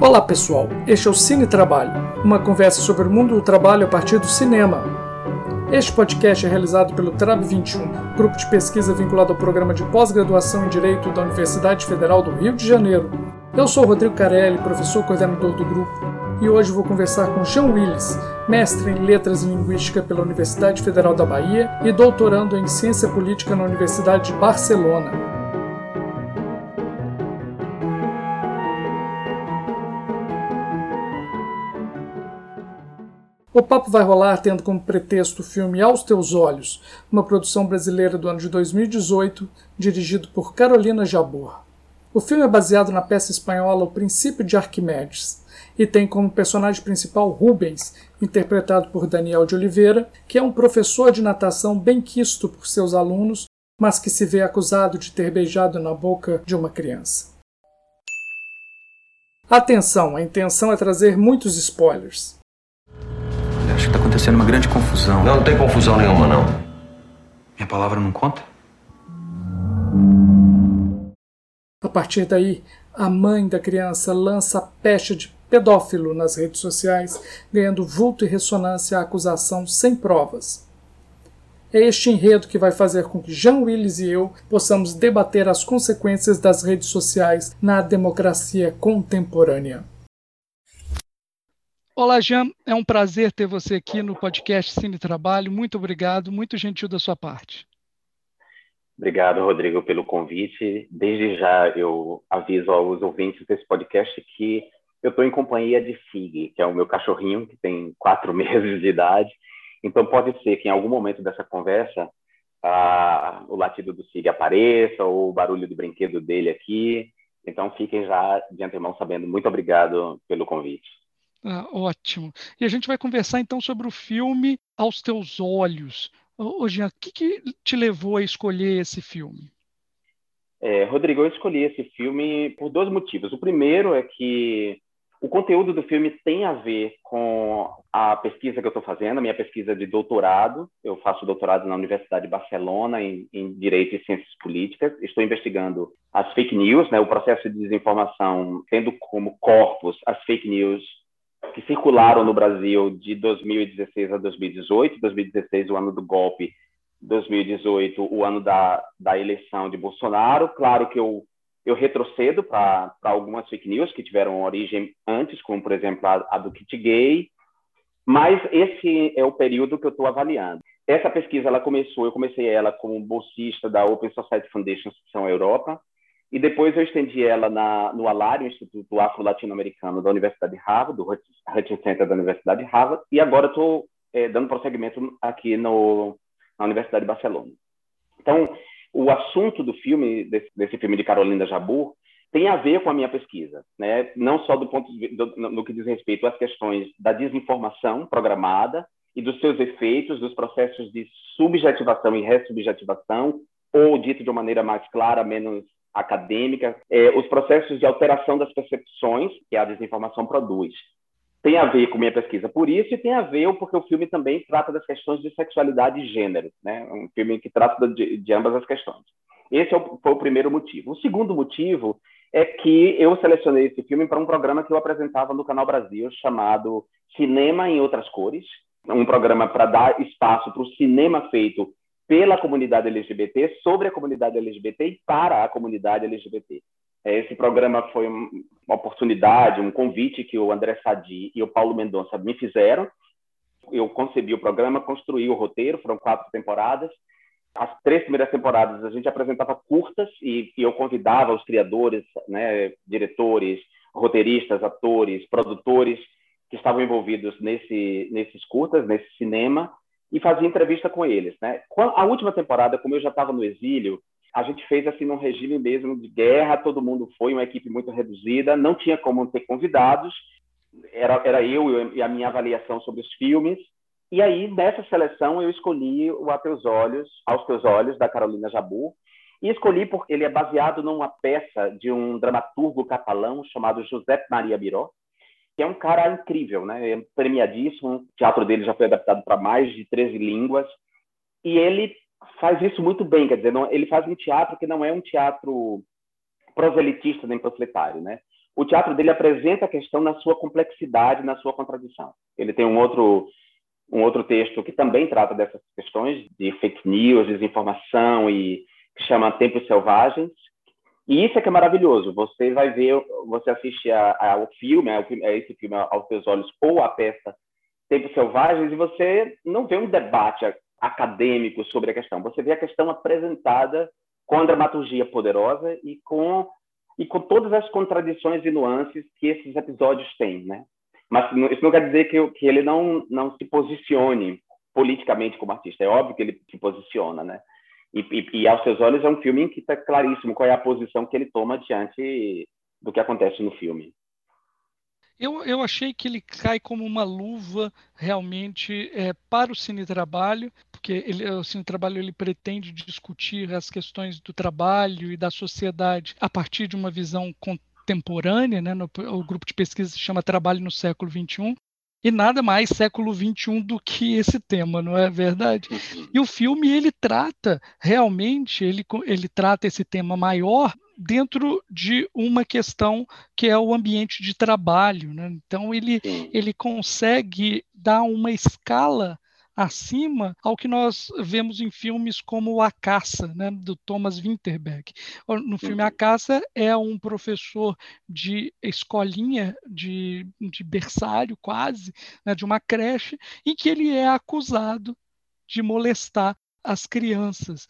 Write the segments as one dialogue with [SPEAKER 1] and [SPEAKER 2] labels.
[SPEAKER 1] Olá pessoal, este é o Cine Trabalho, uma conversa sobre o mundo do trabalho a partir do cinema. Este podcast é realizado pelo TRAB 21, grupo de pesquisa vinculado ao programa de pós-graduação em Direito da Universidade Federal do Rio de Janeiro. Eu sou Rodrigo Carelli, professor coordenador do grupo, e hoje vou conversar com Jean Willis, mestre em Letras e Linguística pela Universidade Federal da Bahia e doutorando em Ciência Política na Universidade de Barcelona. O papo vai rolar tendo como pretexto o filme Aos Teus Olhos, uma produção brasileira do ano de 2018, dirigido por Carolina Jabor. O filme é baseado na peça espanhola O Princípio de Arquimedes e tem como personagem principal Rubens, interpretado por Daniel de Oliveira, que é um professor de natação bem quisto por seus alunos, mas que se vê acusado de ter beijado na boca de uma criança. Atenção, a intenção é trazer muitos spoilers.
[SPEAKER 2] Acho que tá acontecendo uma grande confusão.
[SPEAKER 3] Não, não tem confusão nenhuma, não.
[SPEAKER 2] Minha palavra não conta?
[SPEAKER 1] A partir daí, a mãe da criança lança a pecha de pedófilo nas redes sociais, ganhando vulto e ressonância à acusação sem provas. É este enredo que vai fazer com que Jean Willis e eu possamos debater as consequências das redes sociais na democracia contemporânea. Olá, Jean. É um prazer ter você aqui no podcast Cine Trabalho. Muito obrigado, muito gentil da sua parte.
[SPEAKER 3] Obrigado, Rodrigo, pelo convite. Desde já eu aviso aos ouvintes desse podcast que eu estou em companhia de Fig, que é o meu cachorrinho, que tem quatro meses de idade. Então pode ser que em algum momento dessa conversa o latido do Fig apareça ou o barulho do brinquedo dele aqui. Então fiquem já de antemão sabendo. Muito obrigado pelo convite.
[SPEAKER 1] Ah, ótimo. E a gente vai conversar então sobre o filme Aos Teus Olhos. Ô, Jean, o que, que te levou a escolher esse filme?
[SPEAKER 3] É, Rodrigo, eu escolhi esse filme por dois motivos. O primeiro é que o conteúdo do filme tem a ver com a pesquisa que eu estou fazendo, a minha pesquisa de doutorado. Eu faço doutorado na Universidade de Barcelona em, em Direito e Ciências Políticas. Estou investigando as fake news, né, o processo de desinformação, tendo como corpus as fake news que circularam no Brasil de 2016 a 2018, 2016 o ano do golpe, 2018 o ano da, da eleição de Bolsonaro. Claro que eu, eu retrocedo para algumas fake news que tiveram origem antes, como por exemplo a, a do kit gay, mas esse é o período que eu estou avaliando. Essa pesquisa ela começou, eu comecei ela como bolsista da Open Society Foundation Seção Europa, e depois eu estendi ela na, no ALAR, o Instituto Afro-Latino-Americano da Universidade de Harvard, do Hutchins Center da Universidade de Harvard, e agora estou é, dando prosseguimento aqui no, na Universidade de Barcelona. Então, o assunto do filme, desse, desse filme de Carolina Jabur, tem a ver com a minha pesquisa, né? não só do ponto de, do, no que diz respeito às questões da desinformação programada e dos seus efeitos, dos processos de subjetivação e ressubjetivação, ou dito de uma maneira mais clara, menos acadêmica, é, os processos de alteração das percepções que a desinformação produz. Tem a ver com minha pesquisa por isso e tem a ver porque o filme também trata das questões de sexualidade e gênero, né? Um filme que trata de, de ambas as questões. Esse é o, foi o primeiro motivo. O segundo motivo é que eu selecionei esse filme para um programa que eu apresentava no Canal Brasil chamado Cinema em Outras Cores, um programa para dar espaço para o cinema feito pela comunidade LGBT, sobre a comunidade LGBT e para a comunidade LGBT. É, esse programa foi uma oportunidade, um convite que o André Sadi e o Paulo Mendonça me fizeram. Eu concebi o programa, construí o roteiro, foram quatro temporadas. As três primeiras temporadas a gente apresentava curtas e, eu convidava os criadores, né, diretores, roteiristas, atores, produtores que estavam envolvidos nesse, nesses curtas, nesse cinema, e fazia entrevista com eles, né? A última temporada, como eu já estava no exílio, a gente fez assim num regime mesmo de guerra, todo mundo foi, uma equipe muito reduzida, não tinha como ter convidados, era, era eu e a minha avaliação sobre os filmes. E aí, nessa seleção, eu escolhi o A Teus Olhos, Aos Teus Olhos, da Carolina Jabu, e escolhi porque ele é baseado numa peça de um dramaturgo catalão chamado José Maria Biró, que é um cara incrível, né? É premiadíssimo. O teatro dele já foi adaptado para mais de 13 línguas. E ele faz isso muito bem, quer dizer, não, ele faz um teatro que não é um teatro proselitista nem panfletário, né? o teatro dele apresenta a questão na sua complexidade, na sua contradição. Ele tem um outro um outro texto que também trata dessas questões de fake news, desinformação e que chama Tempos Selvagens. E isso é que é maravilhoso. Você vai ver, você assiste ao filme, a, a esse filme aos seus olhos ou a peça Tempos Selvagens e você não vê um debate acadêmico sobre a questão. Você vê a questão apresentada com a dramaturgia poderosa e com e com todas as contradições e nuances que esses episódios têm, né? Mas isso não quer dizer que, que ele não não se posicione politicamente como artista. É óbvio que ele se posiciona, né? E, e, e aos seus olhos é um filme em que está claríssimo qual é a posição que ele toma diante do que acontece no filme.
[SPEAKER 4] Eu, eu achei que ele cai como uma luva realmente é, para o cine trabalho, porque ele, o cine trabalho ele pretende discutir as questões do trabalho e da sociedade a partir de uma visão contemporânea, né? No, o grupo de pesquisa se chama Trabalho no Século XXI, e nada mais século XXI do que esse tema, não é verdade? Uhum. E o filme ele trata realmente, ele, ele trata esse tema maior dentro de uma questão que é o ambiente de trabalho. Né? Então, ele, ele consegue dar uma escala acima ao que nós vemos em filmes como A Caça, né, do Thomas Winterberg. No filme A uhum. Caça é um professor de escolinha, de, de berçário quase, né, de uma creche, em que ele é acusado de molestar as crianças.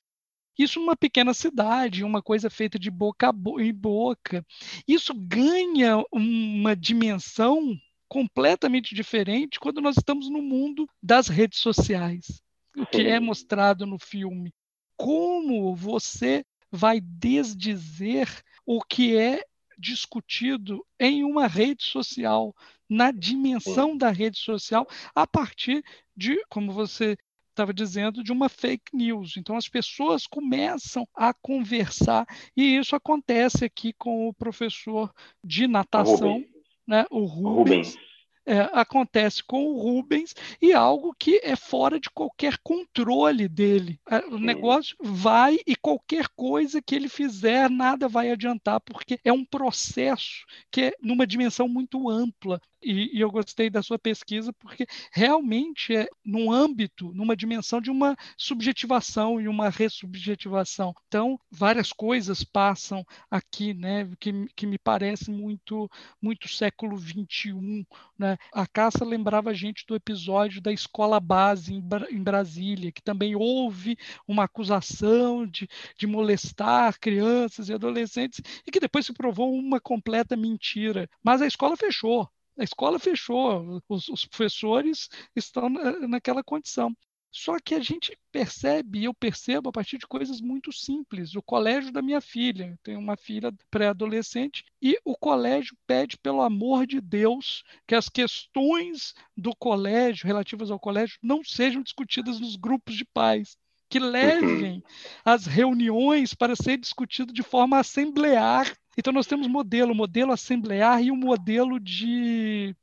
[SPEAKER 4] Isso numa pequena cidade, uma coisa feita de boca em boca. Isso ganha uma dimensão completamente diferente quando nós estamos no mundo das redes sociais. O que é mostrado no filme. Como você vai desdizer o que é discutido em uma rede social, na dimensão da rede social, a partir de, como você estava dizendo, de uma fake news. Então as pessoas começam a conversar e isso acontece aqui com o professor de natação. Né, o Rubens. Rubens. É, acontece com o Rubens e algo que é fora de qualquer controle dele. É, o negócio vai e qualquer coisa que ele fizer, nada vai adiantar, porque é um processo que é numa dimensão muito ampla. E, e, eu gostei da sua pesquisa porque realmente é num âmbito, numa dimensão de uma subjetivação e uma ressubjetivação. Então, várias coisas passam aqui, né, que, que me parece muito muito século 21, né? A Caça lembrava a gente do episódio da escola base em, em Brasília, que também houve uma acusação de, de molestar crianças e adolescentes e que depois se provou uma completa mentira. Mas a escola fechou. A escola fechou, os, os professores estão na, naquela condição. Só que a gente percebe, eu percebo a partir de coisas muito simples. O colégio da minha filha, eu tenho uma filha pré-adolescente, e o colégio pede, pelo amor de Deus, que as questões do colégio, relativas ao colégio, não sejam discutidas nos grupos de pais que levem as reuniões para ser discutido de forma assemblear então nós temos modelo, modelo assemblear e um modelo de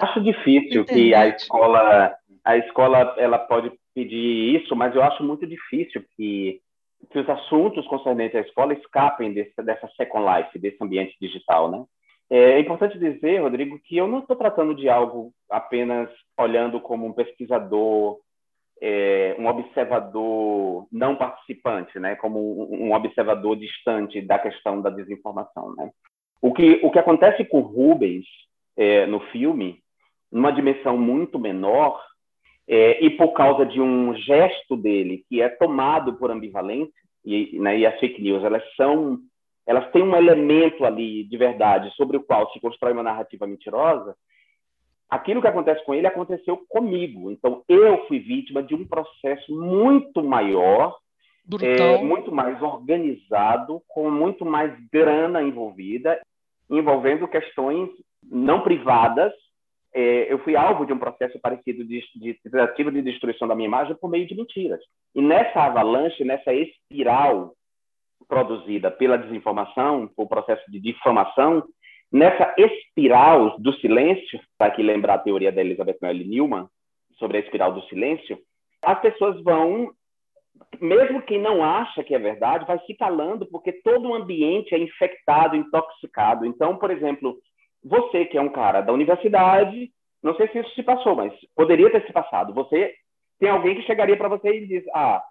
[SPEAKER 3] acho difícil que a escola a escola ela pode pedir isso, mas eu acho muito difícil que, que os assuntos concernentes à escola escapem desse, dessa second life, desse ambiente digital, né? É importante dizer, Rodrigo, que eu não estou tratando de algo apenas olhando como um pesquisador é, um observador não participante, né, como um, observador distante da questão da desinformação. Né? O, que, o que acontece com Rubens é, no filme, numa dimensão muito menor, é, e por causa de um gesto dele que é tomado por ambivalência, e, né, e as fake news, elas são elas têm um elemento ali de verdade sobre o qual se constrói uma narrativa mentirosa, aquilo que acontece com ele aconteceu comigo. Então, eu fui vítima de um processo muito maior, é, muito mais organizado, com muito mais grana envolvida, envolvendo questões não privadas. É, eu fui alvo de um processo parecido de, de tentativa de destruição da minha imagem por meio de mentiras. E nessa avalanche, nessa espiral produzida pela desinformação, o processo de difamação, Nessa espiral do silêncio, para aqui lembrar a teoria da Elizabeth Noelle Newman sobre a espiral do silêncio, as pessoas vão mesmo quem não acha que é verdade vai se calando porque todo o ambiente é infectado, intoxicado. Então, por exemplo, você que é um cara da universidade, não sei se isso se passou, mas poderia ter se passado. Você tem alguém que chegaria para você e diz: ah,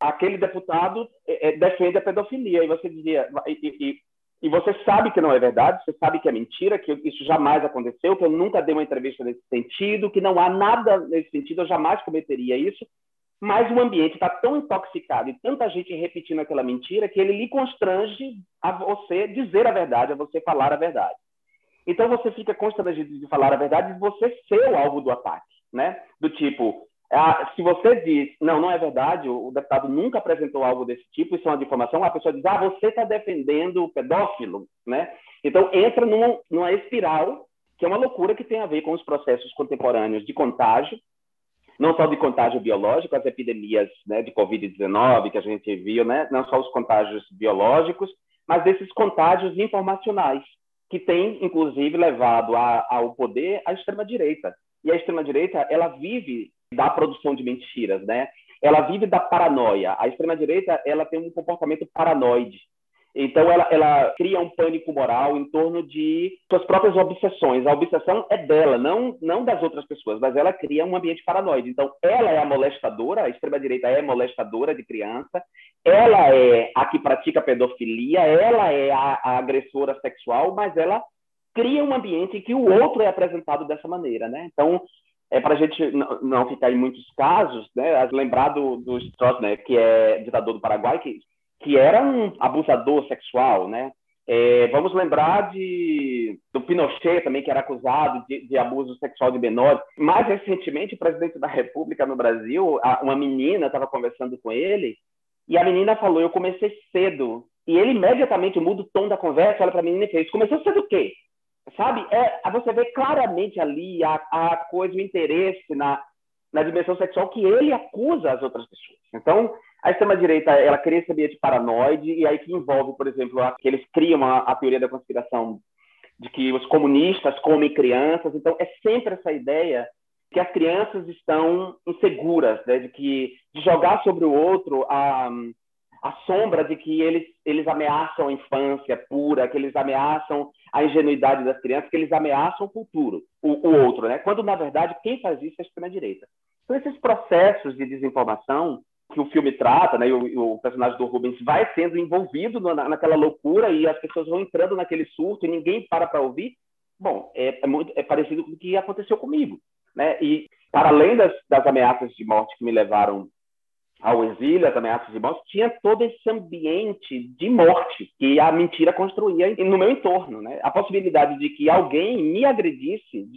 [SPEAKER 3] aquele deputado é, é, defende a pedofilia. E você dizia, e, e, e, você sabe que não é verdade, você sabe que é mentira, que isso jamais aconteceu, que eu nunca dei uma entrevista nesse sentido, que não há nada nesse sentido, eu jamais cometeria isso. Mas o ambiente está tão intoxicado e tanta gente repetindo aquela mentira que ele lhe constrange a você dizer a verdade, a você falar a verdade. Então você fica constrangido de falar a verdade e você ser o alvo do ataque, né? Do tipo, se você diz, não, não é verdade, o, deputado nunca apresentou algo desse tipo, isso é uma difamação, a pessoa diz, ah, você está defendendo o pedófilo, né? Então, entra numa, numa espiral, que é uma loucura que tem a ver com os processos contemporâneos de contágio, não só de contágio biológico, as epidemias né, de Covid-19 que a gente viu, né? não só os contágios biológicos, mas desses contágios informacionais, que tem, inclusive, levado a, ao poder a extrema-direita. E a extrema-direita, ela vive da produção de mentiras, né? Ela vive da paranoia. A extrema-direita, ela tem um comportamento paranoide. Então, ela, ela cria um pânico moral em torno de suas próprias obsessões. A obsessão é dela, não, não das outras pessoas, mas ela cria um ambiente paranoide. Então, ela é a molestadora, a extrema-direita é molestadora de criança, ela é a que pratica pedofilia, ela é a, a agressora sexual, mas ela cria um ambiente em que o outro é apresentado dessa maneira, né? Então, é para a gente não ficar em muitos casos, né? Lembrar do, do Stroessner, que é ditador do Paraguai, que, que era um abusador sexual, né? É, vamos lembrar de, do Pinochet também, que era acusado de, de, abuso sexual de menores. Mais recentemente, o presidente da República no Brasil, a, uma menina estava conversando com ele, e a menina falou: Eu comecei cedo. E ele imediatamente muda o tom da conversa, olha para a menina e fez: Começou cedo o quê? Sabe? É, você vê claramente ali a, a coisa, o interesse na, na dimensão sexual que ele acusa as outras pessoas. Então, a extrema-direita, ela cria esse ambiente paranoide, e aí que envolve, por exemplo, a, que eles criam a, a teoria da conspiração de que os comunistas comem crianças. Então, é sempre essa ideia que as crianças estão inseguras, né? de que de jogar sobre o outro a, a sombra de que eles, eles ameaçam a infância pura, que eles ameaçam a ingenuidade das crianças, que eles ameaçam o futuro, o, o outro, né? Quando, na verdade, quem faz isso é a extrema-direita. Então, esses processos de desinformação que o filme trata, né, e o, o personagem do Rubens vai sendo envolvido na, naquela loucura e as pessoas vão entrando naquele surto e ninguém para para ouvir, bom, é, é, muito, é parecido com o que aconteceu comigo, né? E, para além das, das ameaças de morte que me levaram ao exílio, as ameaças de morte, tinha todo esse ambiente de morte que a mentira construía no meu entorno. Né? A possibilidade de que alguém me agredisse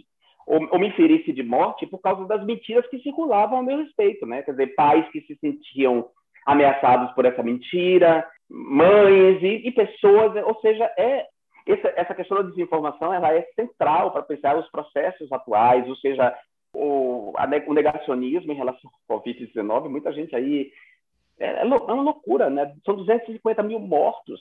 [SPEAKER 3] ou, me ferisse de morte por causa das mentiras que circulavam ao meu respeito. Né? Quer dizer, pais que se sentiam ameaçados por essa mentira, mães e, e pessoas, ou seja, é essa, essa questão da desinformação ela é central para pensar os processos atuais, ou seja, o, o negacionismo em relação ao Covid-19, muita gente aí. É, é, é, uma loucura, né? São 250 mil mortos.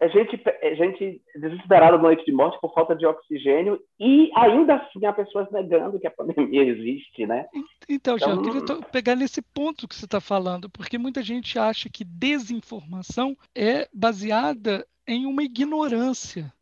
[SPEAKER 3] É gente, é gente desesperada na noite de morte por falta de oxigênio e ainda assim há pessoas negando que a pandemia existe, né?
[SPEAKER 4] Então, então eu queria pegar nesse ponto que você está falando, porque muita gente acha que desinformação é baseada em uma ignorância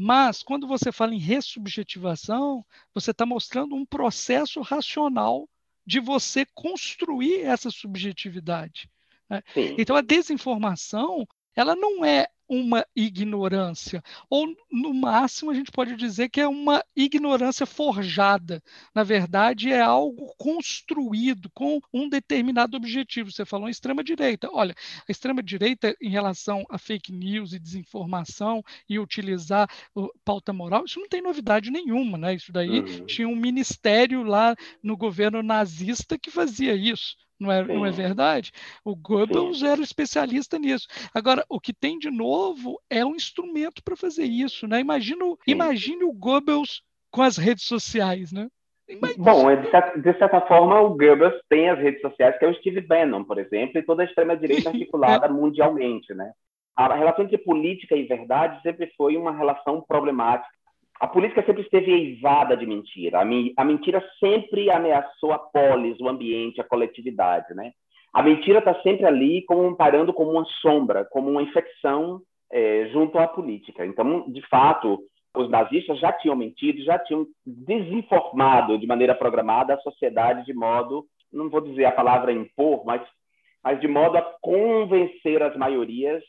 [SPEAKER 4] mas, quando você fala em ressubjetivação, você está mostrando um processo racional de você construir essa subjetividade. Né? Então, a desinformação ela não é uma ignorância, ou no máximo a gente pode dizer que é uma ignorância forjada. Na verdade, é algo construído com um determinado objetivo. Você falou em extrema-direita. Olha, a extrema-direita, em relação a fake news e desinformação e utilizar pauta moral, isso não tem novidade nenhuma, né? Isso daí uhum. tinha um ministério lá no governo nazista que fazia isso não é, não é verdade? O Goebbels Sim. era especialista nisso. Agora, o que tem de novo é um instrumento para fazer isso, né? Imagina, imagine o Goebbels com as redes sociais, né?
[SPEAKER 3] Imagina. Bom, de certa, de certa, forma, o Goebbels tem as redes sociais, que é o Steve Bannon, por exemplo, e toda a extrema-direita articulada é. mundialmente, né? A relação entre política e verdade sempre foi uma relação problemática a política sempre esteve eivada de mentira. A, mentira sempre ameaçou a polis, o ambiente, a coletividade, né? a mentira está sempre ali como parando como uma sombra, como uma infecção é, junto à política. Então, de fato, os nazistas já tinham mentido, já tinham desinformado de maneira programada a sociedade de modo, não vou dizer a palavra impor, mas, mas de modo a convencer as maiorias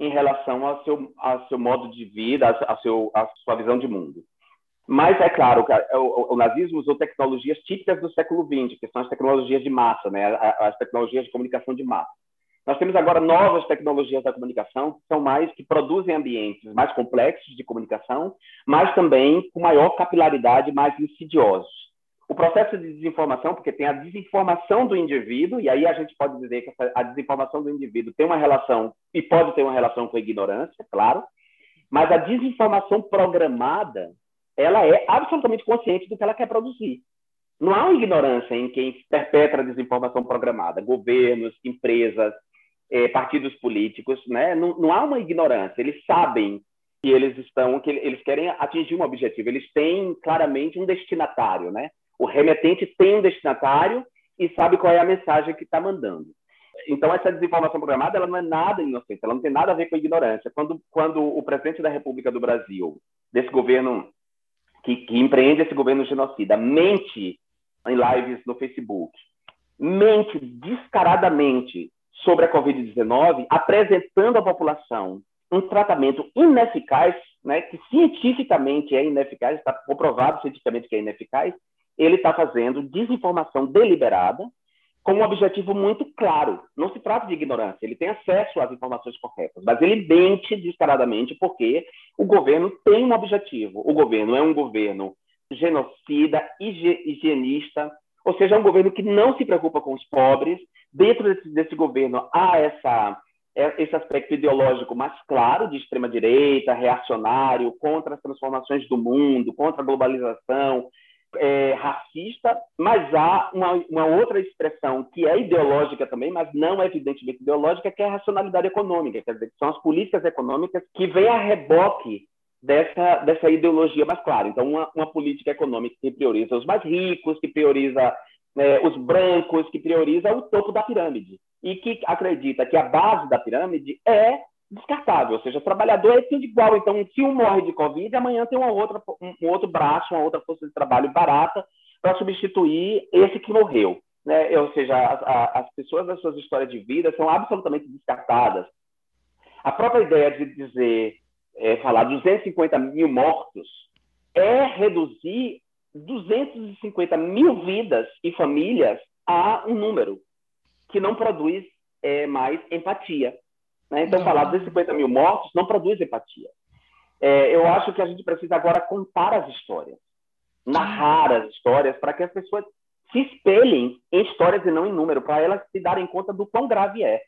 [SPEAKER 3] em relação ao seu, ao seu modo de vida, a, seu, a sua visão de mundo. Mas é claro, o, o, nazismo usou tecnologias típicas do século XX, que são as tecnologias de massa, né? as tecnologias de comunicação de massa. Nós temos agora novas tecnologias da comunicação que são mais que produzem ambientes mais complexos de comunicação, mas também com maior capilaridade, mais insidiosos. O processo de desinformação, porque tem a desinformação do indivíduo, e aí a gente pode dizer que a desinformação do indivíduo tem uma relação, e pode ter uma relação com a ignorância, claro, mas a desinformação programada, ela é absolutamente consciente do que ela quer produzir. Não há uma ignorância em quem perpetra a desinformação programada, governos, empresas, eh, partidos políticos, né? Não, não, há uma ignorância. Eles sabem que eles estão, que eles querem atingir um objetivo. Eles têm claramente um destinatário, né? O remetente tem um destinatário e sabe qual é a mensagem que está mandando. Então, essa desinformação programada ela não é nada inocente, ela não tem nada a ver com a ignorância. Quando, quando o presidente da República do Brasil, desse governo que, que empreende esse governo genocida, mente em lives no Facebook, mente descaradamente sobre a Covid-19, apresentando à população um tratamento ineficaz, né, que cientificamente é ineficaz, está comprovado cientificamente que é ineficaz, ele está fazendo desinformação deliberada com um objetivo muito claro. Não se trata de ignorância, ele tem acesso às informações corretas, mas ele mente descaradamente porque o governo tem um objetivo. O governo é um governo genocida, higienista, ou seja, é um governo que não se preocupa com os pobres. Dentro desse, desse governo há essa, é, esse aspecto ideológico mais claro de extrema-direita, reacionário, contra as transformações do mundo, contra a globalização, é, racista, mas há uma, uma, outra expressão que é ideológica também, mas não é evidentemente ideológica, que é a racionalidade econômica, quer dizer, que são as políticas econômicas que vêm a reboque dessa, dessa ideologia mais clara. Então, uma, uma política econômica que prioriza os mais ricos, que prioriza né, os brancos, que prioriza o topo da pirâmide e que acredita que a base da pirâmide é descartável, ou seja, trabalhador é tudo igual. Então, se um morre de Covid, amanhã tem uma outra, um outro braço, uma outra força de trabalho barata para substituir esse que morreu. Né? Ou seja, as, as pessoas das suas histórias de vida são absolutamente descartadas. A própria ideia de dizer é, falar 250 mil mortos é reduzir 250 mil vidas e famílias a um número que não produz é, mais empatia. Né? Então, não. falar 250 mil mortos não produz empatia. É, eu acho que a gente precisa agora contar as histórias, narrar as histórias, para que as pessoas se espelhem em histórias e não em número, para elas se darem conta do quão grave é.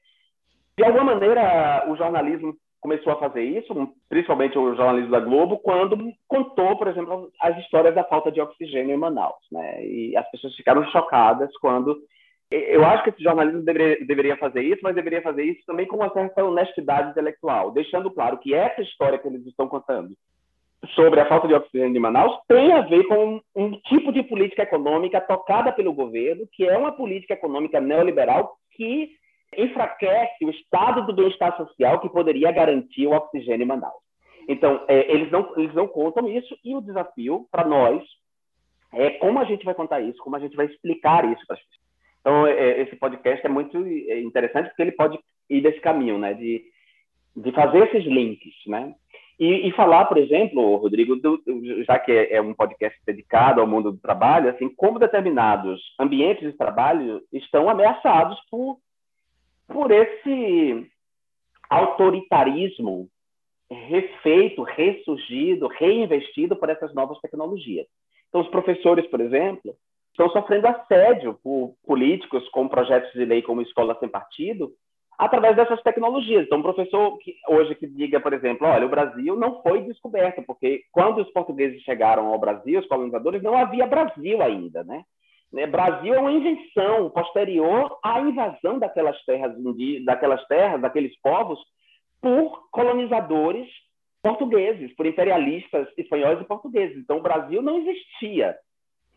[SPEAKER 3] De alguma maneira, o jornalismo começou a fazer isso, principalmente o jornalismo da Globo, quando contou, por exemplo, as histórias da falta de oxigênio em Manaus, né? E as pessoas ficaram chocadas quando eu acho que esse jornalismo deveria, deveria fazer isso, mas deveria fazer isso também com uma certa honestidade intelectual, deixando claro que essa história que eles estão contando sobre a falta de oxigênio de Manaus tem a ver com um, um tipo de política econômica tocada pelo governo, que é uma política econômica neoliberal que enfraquece o estado do bem-estar social que poderia garantir o oxigênio em Manaus. Então, é, eles, não, eles não contam isso, e o desafio para nós é como a gente vai contar isso, como a gente vai explicar isso para as pessoas. Então, é, esse podcast é muito é, interessante porque ele pode ir desse caminho, né, de, de fazer esses links, né? E, e falar, por exemplo, Rodrigo, do, já que é, é um podcast dedicado ao mundo do trabalho, assim, como determinados ambientes de trabalho estão ameaçados por por esse autoritarismo refeito, ressurgido, reinvestido por essas novas tecnologias. Então, os professores, por exemplo, estão sofrendo assédio por políticos com projetos de lei como Escola Sem Partido, através dessas tecnologias. Então, um professor que, hoje que diga, por exemplo, olha, o Brasil não foi descoberto, porque quando os portugueses chegaram ao Brasil, os colonizadores, não havia Brasil ainda, né? Né? Brasil é uma invenção posterior à invasão daquelas terras, daquelas terras, daqueles povos, por colonizadores portugueses, por imperialistas espanhóis e portugueses. Então, o Brasil não existia.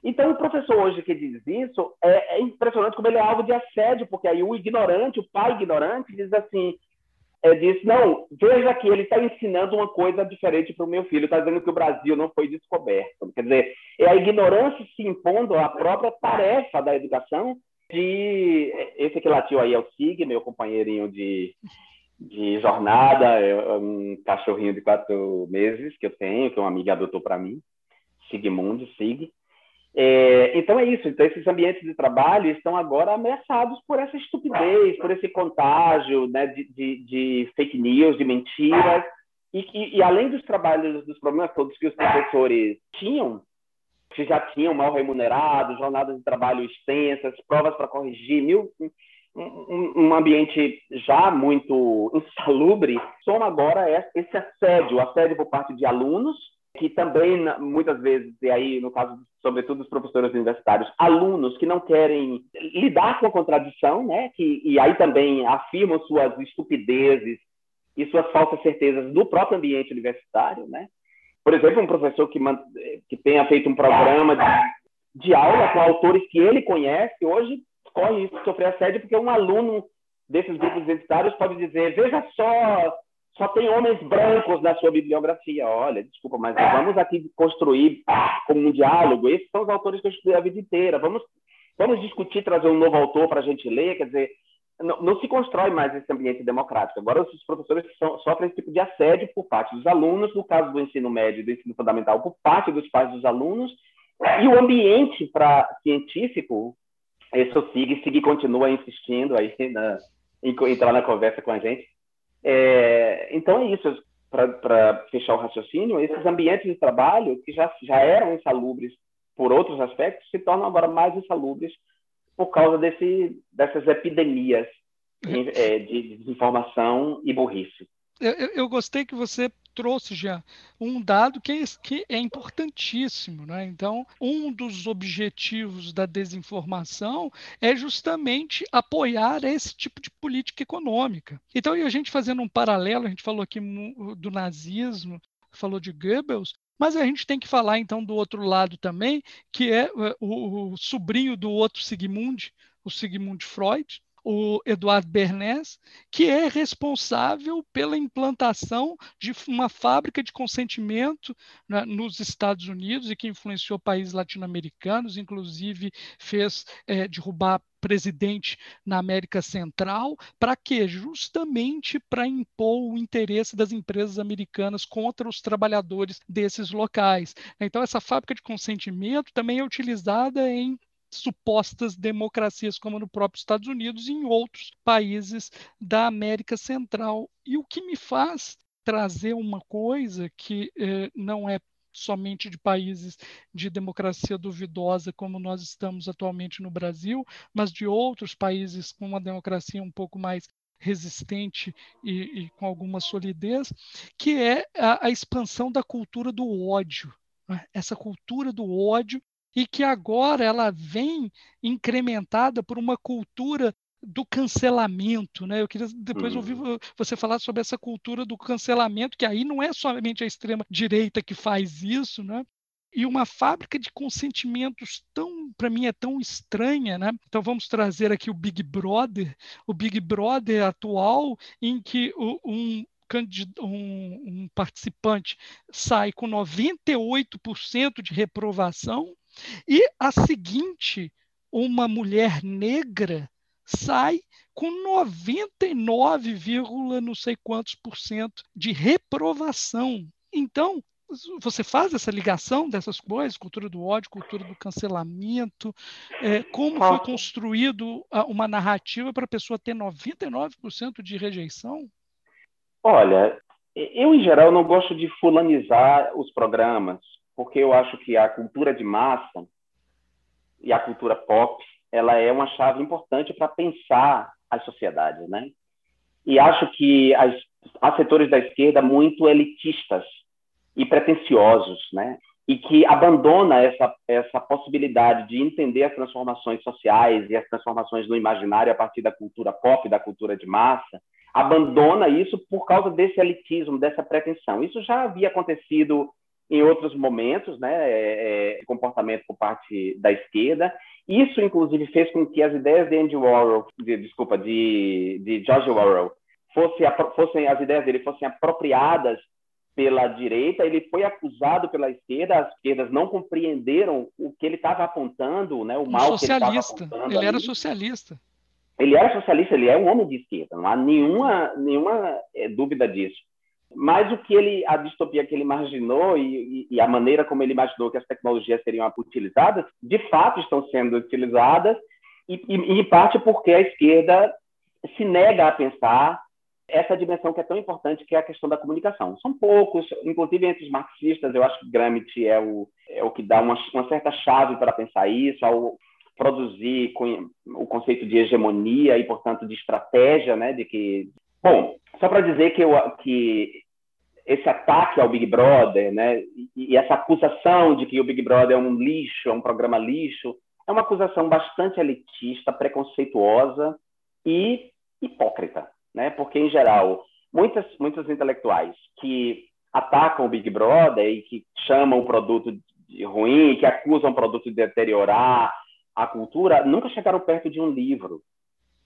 [SPEAKER 3] Então, o professor hoje que diz isso, é, é, impressionante como ele é alvo de assédio, porque aí o ignorante, o pai ignorante, diz assim, é, diz, não, veja que ele está ensinando uma coisa diferente para o meu filho, está dizendo que o Brasil não foi descoberto. Quer dizer, é a ignorância se impondo à própria tarefa da educação de... Esse que latiu aí é o Sig, meu companheirinho de, de jornada, é um cachorrinho de quatro meses que eu tenho, que uma amiga adotou para mim, Sigmund, Sig. É, então é isso. Então esses ambientes de trabalho estão agora ameaçados por essa estupidez, por esse contágio né, de, de, de, fake news, de mentiras. E, e, e, além dos trabalhos, dos problemas todos que os professores tinham, que já tinham mal remunerados, jornadas de trabalho extensas, provas para corrigir, mil, um, um, ambiente já muito insalubre, soma agora esse assédio, assédio por parte de alunos, que também muitas vezes, e aí no caso sobretudo dos professores universitários, alunos que não querem lidar com a contradição, né, que, e aí também afirmam suas estupidezes e suas falsas certezas no próprio ambiente universitário, né? Por exemplo, um professor que, que tenha feito um programa de, de aula com autores que ele conhece, hoje corre isso, sofrer assédio, porque um aluno desses grupos identitários pode dizer, veja só, só tem homens brancos na sua bibliografia. Olha, desculpa, mas vamos aqui construir como um diálogo. Esses são os autores que eu estudei a vida inteira. Vamos, vamos discutir, trazer um novo autor para a gente ler. Quer dizer, não, não, se constrói mais esse ambiente democrático. Agora, os professores so, sofrem esse tipo de assédio por parte dos alunos, no caso do ensino médio e do ensino fundamental, por parte dos pais dos alunos. E o ambiente para científico, esse o SIG, SIG continua insistindo aí na, em entrar na conversa com a gente é, então é isso, para fechar o raciocínio, esses ambientes de trabalho que já, já eram insalubres por outros aspectos se tornam agora mais insalubres por causa desse, dessas epidemias é, de desinformação e burrice.
[SPEAKER 4] Eu, eu, gostei que você trouxe já um dado que é, que é importantíssimo. Né? Então, um dos objetivos da desinformação é justamente apoiar esse tipo de política econômica. Então, a gente fazendo um paralelo, a gente falou aqui do nazismo, falou de Goebbels, mas a gente tem que falar então do outro lado também, que é o, o sobrinho do outro Sigmund, o Sigmund Freud, o Eduardo Bernays, que é responsável pela implantação de uma fábrica de consentimento né, nos Estados Unidos e que influenciou países latino-americanos, inclusive fez é, derrubar presidente na América Central, para quê? Justamente para impor o interesse das empresas americanas contra os trabalhadores desses locais. Então, essa fábrica de consentimento também é utilizada em supostas democracias, como no próprio Estados Unidos e em outros países da América Central. E o que me faz trazer uma coisa que eh, não é somente de países de democracia duvidosa, como nós estamos atualmente no Brasil, mas de outros países com uma democracia um pouco mais resistente e, e com alguma solidez, que é a, a expansão da cultura do ódio. Né? Essa cultura do ódio e que agora ela vem incrementada por uma cultura do cancelamento, né? Eu queria depois ouvir uhum. você falar sobre essa cultura do cancelamento, que aí não é somente a extrema direita que faz isso, né? E uma fábrica de consentimentos tão, para mim, é tão estranha, né? Então vamos trazer aqui o Big Brother, o Big Brother atual, em que um, um, um participante sai com 98% de reprovação e a seguinte, uma mulher negra sai com 99, não sei quantos por cento de reprovação. Então, você faz essa ligação dessas coisas, cultura do ódio, cultura do cancelamento, é, como foi construído uma narrativa para a pessoa ter 99% de rejeição?
[SPEAKER 3] Olha, eu em geral não gosto de fulanizar os programas, porque eu acho que a cultura de massa e a cultura pop ela é uma chave importante para pensar as sociedades, né? E acho que as, há setores da esquerda muito elitistas e pretensiosos, né? E que abandona essa essa possibilidade de entender as transformações sociais e as transformações no imaginário a partir da cultura pop, da cultura de massa, abandona isso por causa desse elitismo, dessa pretensão. Isso já havia acontecido em outros momentos, né, é, é, comportamento por parte da esquerda. Isso, inclusive, fez com que as ideias de Andy Warhol, de, desculpa, de, de George Orwell, fosse, fossem as ideias dele fossem apropriadas pela direita, ele foi acusado pela esquerda, as esquerdas não compreenderam o que ele estava apontando, né, o mal
[SPEAKER 4] socialista. que ele estava apontando. Ele ali. era socialista.
[SPEAKER 3] Ele era socialista, ele é um homem de esquerda, não há nenhuma, nenhuma é, dúvida disso. Mas o que ele, a distopia que ele imaginou e, e, e, a maneira como ele imaginou que as tecnologias seriam utilizadas, de fato estão sendo utilizadas, e, e, em parte porque a esquerda se nega a pensar essa dimensão que é tão importante, que é a questão da comunicação. São poucos, inclusive entre os marxistas, eu acho que Gramsci é o, é o que dá uma, uma certa chave para pensar isso, ao produzir o conceito de hegemonia e, portanto, de estratégia, né, de que... Bom, só para dizer que, eu, que esse ataque ao Big Brother, né, e, essa acusação de que o Big Brother é um lixo, é um programa lixo, é uma acusação bastante elitista, preconceituosa e hipócrita, né? Porque em geral, muitas muitos intelectuais que atacam o Big Brother e que chamam o produto de ruim, que acusam o produto de deteriorar a cultura, nunca chegaram perto de um livro,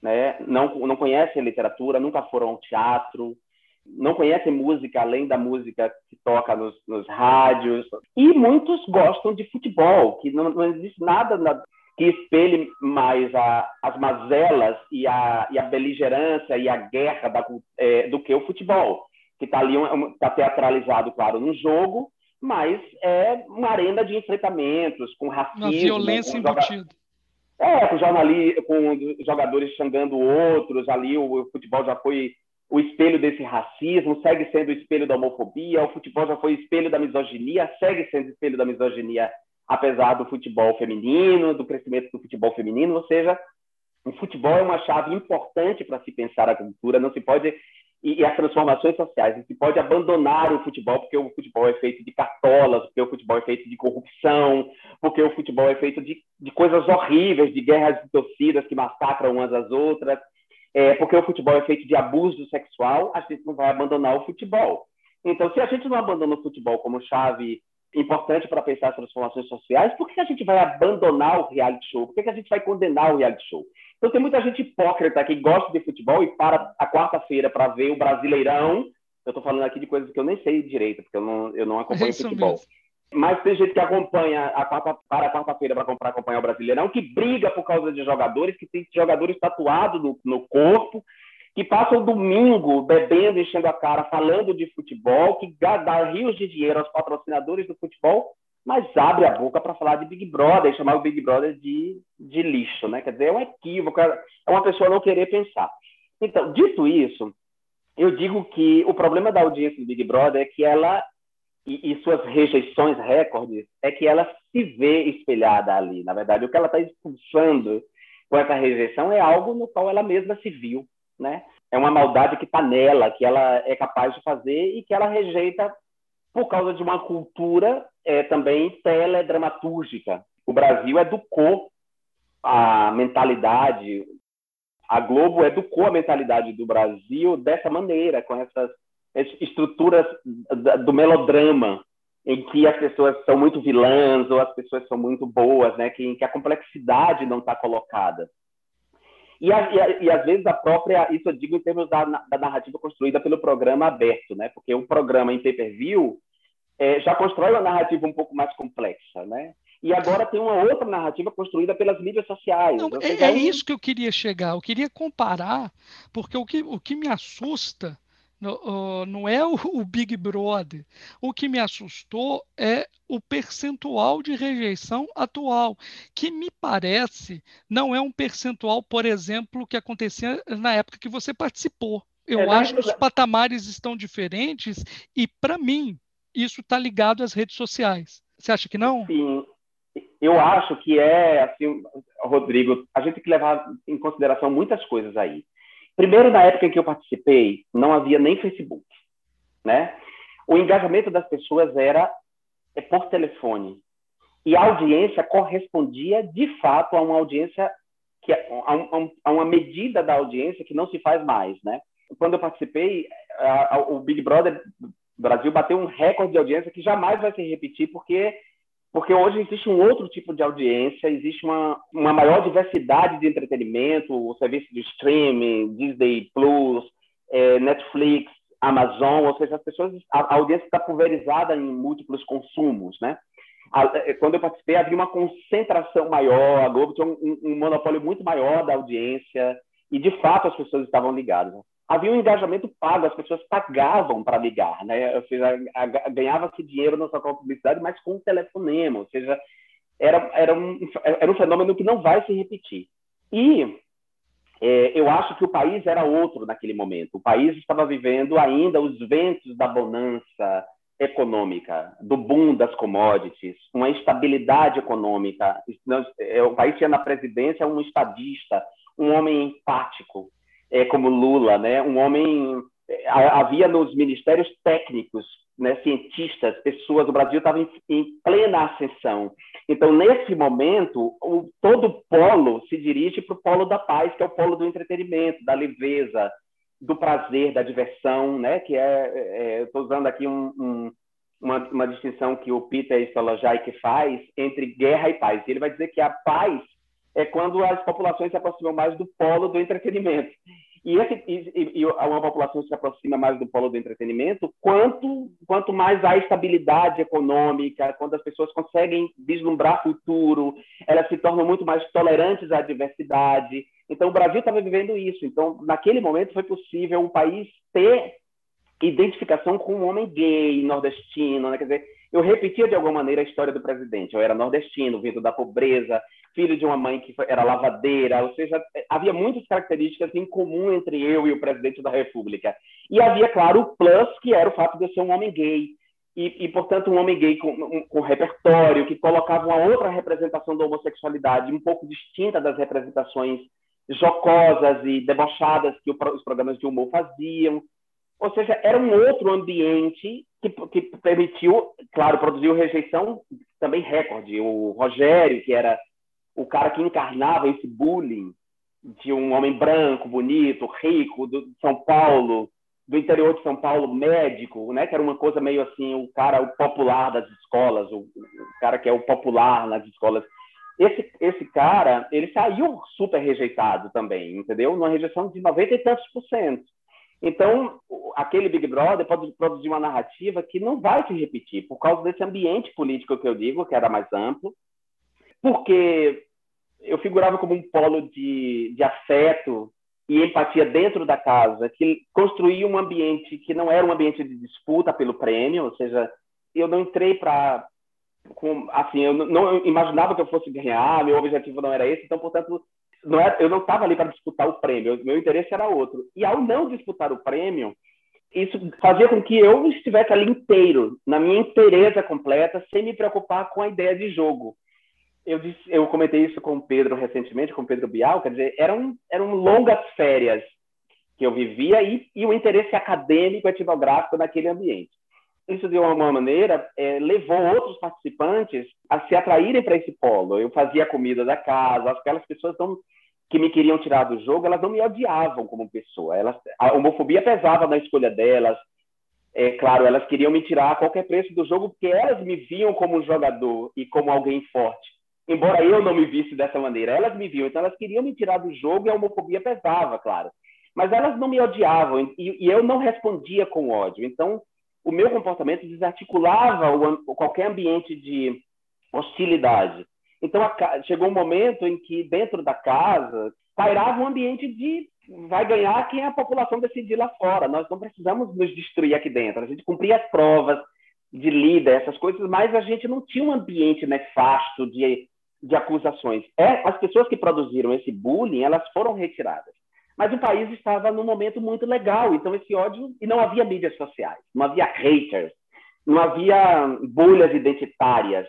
[SPEAKER 3] né? Não não conhecem literatura, nunca foram ao teatro, não conhecem música além da música que toca nos, nos rádios. E muitos gostam de futebol, que não, não existe nada na, que espelhe mais a, as mazelas e a, e a beligerância e a guerra da, é, do que o futebol, que está ali tá teatralizado, claro, no jogo, mas é uma arena de enfrentamentos com racismo. Uma
[SPEAKER 4] violência embutida.
[SPEAKER 3] É, com, jornalistas, com jogadores xangando outros, ali o, o futebol já foi o espelho desse racismo, segue sendo o espelho da homofobia, o futebol já foi espelho da misoginia, segue sendo espelho da misoginia, apesar do futebol feminino, do crescimento do futebol feminino, ou seja, o futebol é uma chave importante para se pensar a cultura, não se pode e, as transformações sociais, não se pode abandonar o futebol porque o futebol é feito de cartolas, porque o futebol é feito de corrupção, porque o futebol é feito de, de coisas horríveis, de guerras de torcidas que massacram umas às outras, é, porque o futebol é feito de abuso sexual, a gente não vai abandonar o futebol. Então, se a gente não abandona o futebol como chave importante para pensar as transformações sociais, por que a gente vai abandonar o reality show? Por que a gente vai condenar o reality show? Então, tem muita gente hipócrita que gosta de futebol e para a quarta-feira para ver o Brasileirão. Eu estou falando aqui de coisas que eu nem sei direito, porque eu não, eu não acompanho futebol. Mesmo. Mas tem gente que acompanha a quarta, para a quarta-feira para acompanhar o Brasileirão, que briga por causa de jogadores, que tem jogadores tatuados no, no corpo, que passam o domingo bebendo, enchendo a cara, falando de futebol, que dá rios de dinheiro aos patrocinadores do futebol, mas abre a boca para falar de Big Brother e chamar o Big Brother de, de lixo, né? Quer dizer, é um equívoco, é uma pessoa não querer pensar. Então, dito isso, eu digo que o problema da audiência do Big Brother é que ela e, e, suas rejeições recordes é que ela se vê espelhada ali. Na verdade, o que ela está expulsando com essa rejeição é algo no qual ela mesma se viu, né? É uma maldade que está nela, que ela é capaz de fazer e que ela rejeita por causa de uma cultura é, também teledramatúrgica. O Brasil educou a mentalidade, a Globo educou a mentalidade do Brasil dessa maneira, com essas estruturas do melodrama, em que as pessoas são muito vilãs ou as pessoas são muito boas, né? Que, em que a complexidade não está colocada. E, a, e, a, e, às vezes a própria, isso eu digo em termos da, da, narrativa construída pelo programa aberto, né? Porque o programa em pay-per-view é, já constrói uma narrativa um pouco mais complexa, né? E agora tem uma outra narrativa construída pelas mídias sociais.
[SPEAKER 4] Não, é, é, isso que eu queria chegar. Eu queria comparar, porque o que, o que me assusta não é o, o, Big Brother. O que me assustou é o percentual de rejeição atual, que me parece não é um percentual, por exemplo, que acontecia na época que você participou. Eu é, acho que os patamares estão diferentes e, para mim, isso está ligado às redes sociais. Você acha que não?
[SPEAKER 3] Sim, eu acho que é, assim, Rodrigo, a gente tem que levar em consideração muitas coisas aí. Primeiro, na época em que eu participei, não havia nem Facebook, né? O engajamento das pessoas era é por telefone. E a audiência correspondia, de fato, a uma audiência que a, um, a uma medida da audiência que não se faz mais, né? Quando eu participei, a, a, o Big Brother Brasil bateu um recorde de audiência que jamais vai se repetir, porque porque hoje existe um outro tipo de audiência, existe uma, uma maior diversidade de entretenimento, o serviço de streaming, Disney Plus, é, Netflix, Amazon, ou seja, as pessoas, a, a audiência está pulverizada em múltiplos consumos, né? É, quando eu participei, havia uma concentração maior, a Globo tinha um, um, monopólio muito maior da audiência, e de fato as pessoas estavam ligadas. Havia um engajamento pago, as pessoas pagavam para ligar, né? Ou seja, ganhava-se dinheiro na sua publicidade, mas com um telefonema, ou seja, era, era, um, era um fenômeno que não vai se repetir. E é, eu acho que o país era outro naquele momento. O país estava vivendo ainda os ventos da bonança, econômica, do boom das commodities, uma instabilidade econômica. É, o país tinha na presidência um estadista, um homem empático, é, como Lula, né? um homem. É, havia nos ministérios técnicos, né, cientistas, pessoas. O Brasil estava em, em, plena ascensão. Então, nesse momento, o, todo o polo se dirige para o polo da paz, que é o polo do entretenimento, da leveza, do prazer, da diversão, né? Que é, é estou usando aqui um, um, uma, uma, distinção que o Peter Stolojai faz entre guerra e paz. Ele vai dizer que a paz é quando as populações se aproximam mais do polo do entretenimento. E, esse, e, e, uma população se aproxima mais do polo do entretenimento, quanto, quanto mais há estabilidade econômica, quando as pessoas conseguem vislumbrar futuro, elas se tornam muito mais tolerantes à diversidade. Então, o Brasil estava vivendo isso. Então, naquele momento, foi possível um país ter identificação com um homem gay, nordestino, né? quer dizer, eu repetia de alguma maneira a história do presidente. Eu era nordestino, vindo da pobreza, filho de uma mãe que era lavadeira, ou seja, havia muitas características em comum entre eu e o presidente da República. E havia, claro, o plus, que era o fato de eu ser um homem gay. E, e portanto, um homem gay com, um, com repertório, que colocava uma outra representação da homossexualidade, um pouco distinta das representações jocosas e debochadas que o, os programas de humor faziam. Ou seja, era um outro ambiente que, que permitiu, claro, produziu rejeição também recorde. O Rogério, que era o cara que encarnava esse bullying de um homem branco, bonito, rico, do São Paulo, do interior de São Paulo, médico, né? Que era uma coisa meio assim, o cara, o popular das escolas, o, cara que é o popular nas escolas. Esse, esse cara, ele saiu super rejeitado também, entendeu? Numa rejeição de 90 e tantos por cento. Então, aquele Big Brother pode produzir uma narrativa que não vai se repetir, por causa desse ambiente político que eu digo, que era mais amplo, porque eu figurava como um polo de, de afeto e empatia dentro da casa, que construía um ambiente que não era um ambiente de disputa pelo prêmio, ou seja, eu não entrei para assim, eu não imaginava que eu fosse ganhar, meu objetivo não era esse, então, portanto, não era, eu não estava ali para disputar o prêmio, meu interesse era outro. E ao não disputar o prêmio, isso fazia com que eu estivesse ali inteiro, na minha inteireza completa, sem me preocupar com a ideia de jogo. Eu, disse, eu comentei isso com o Pedro recentemente, com o Pedro Bial, quer dizer, eram, eram longas férias que eu vivia e, e o interesse acadêmico etnográfico naquele ambiente. Isso, de uma maneira, é, levou outros participantes a se atraírem para esse polo. Eu fazia comida da casa, aquelas pessoas que me queriam tirar do jogo, elas não me odiavam como pessoa. Elas, a homofobia pesava na escolha delas. É claro, elas queriam me tirar a qualquer preço do jogo porque elas me viam como um jogador e como alguém forte. Embora eu não me visse dessa maneira, elas me viam. Então elas queriam me tirar do jogo e a homofobia pesava, claro. Mas elas não me odiavam e, e eu não respondia com ódio. Então o meu comportamento desarticulava o, qualquer ambiente de hostilidade. Então, a, chegou um momento em que, dentro da casa, pairava um ambiente de vai ganhar quem a população decidir lá fora. Nós não precisamos nos destruir aqui dentro. A gente cumpria as provas de líder, essas coisas, mas a gente não tinha um ambiente nefasto de, de acusações. É, as pessoas que produziram esse bullying, elas foram retiradas. Mas o país estava num momento muito legal, então esse ódio. E não havia mídias sociais, não havia haters, não havia bolhas identitárias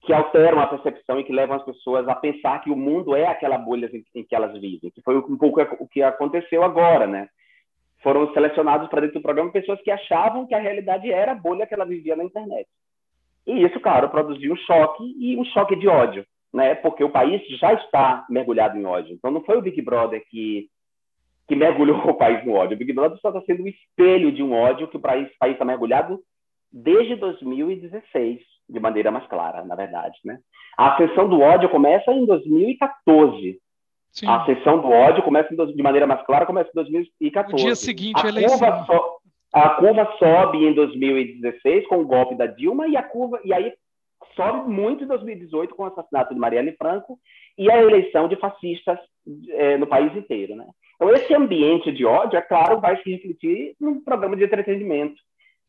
[SPEAKER 3] que alteram a percepção e que levam as pessoas a pensar que o mundo é aquela bolha em, que elas vivem, que foi um pouco o que aconteceu agora, né? Foram selecionados para dentro do programa pessoas que achavam que a realidade era a bolha que ela vivia na internet. E isso, claro, produziu um choque e um choque de ódio, né? Porque o país já está mergulhado em ódio. Então não foi o Big Brother que que mergulhou o país no ódio. O Big Brother só está sendo um espelho de um ódio que o país está mergulhado desde 2016, de maneira mais clara, na verdade. Né? A ascensão do ódio começa em 2014. Sim. A ascensão do ódio começa de maneira mais clara, começa em 2014.
[SPEAKER 4] No dia seguinte, a eleição.
[SPEAKER 3] Curva so, a curva sobe em 2016 com o golpe da Dilma e a curva e aí sobe muito em 2018 com o assassinato de Marielle Franco e a eleição de fascistas é, no país inteiro, né? Então esse ambiente de ódio, é claro, vai se refletir no programa de entretenimento.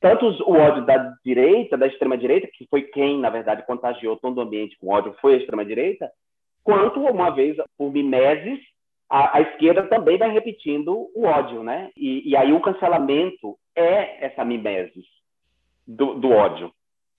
[SPEAKER 3] Tanto o ódio da direita, da extrema direita, que foi quem na verdade contagiou todo o ambiente com ódio, foi a extrema direita, quanto uma vez por mimeses a, a, esquerda também vai repetindo o ódio, né? E, e aí o cancelamento é essa mimesis do, do ódio.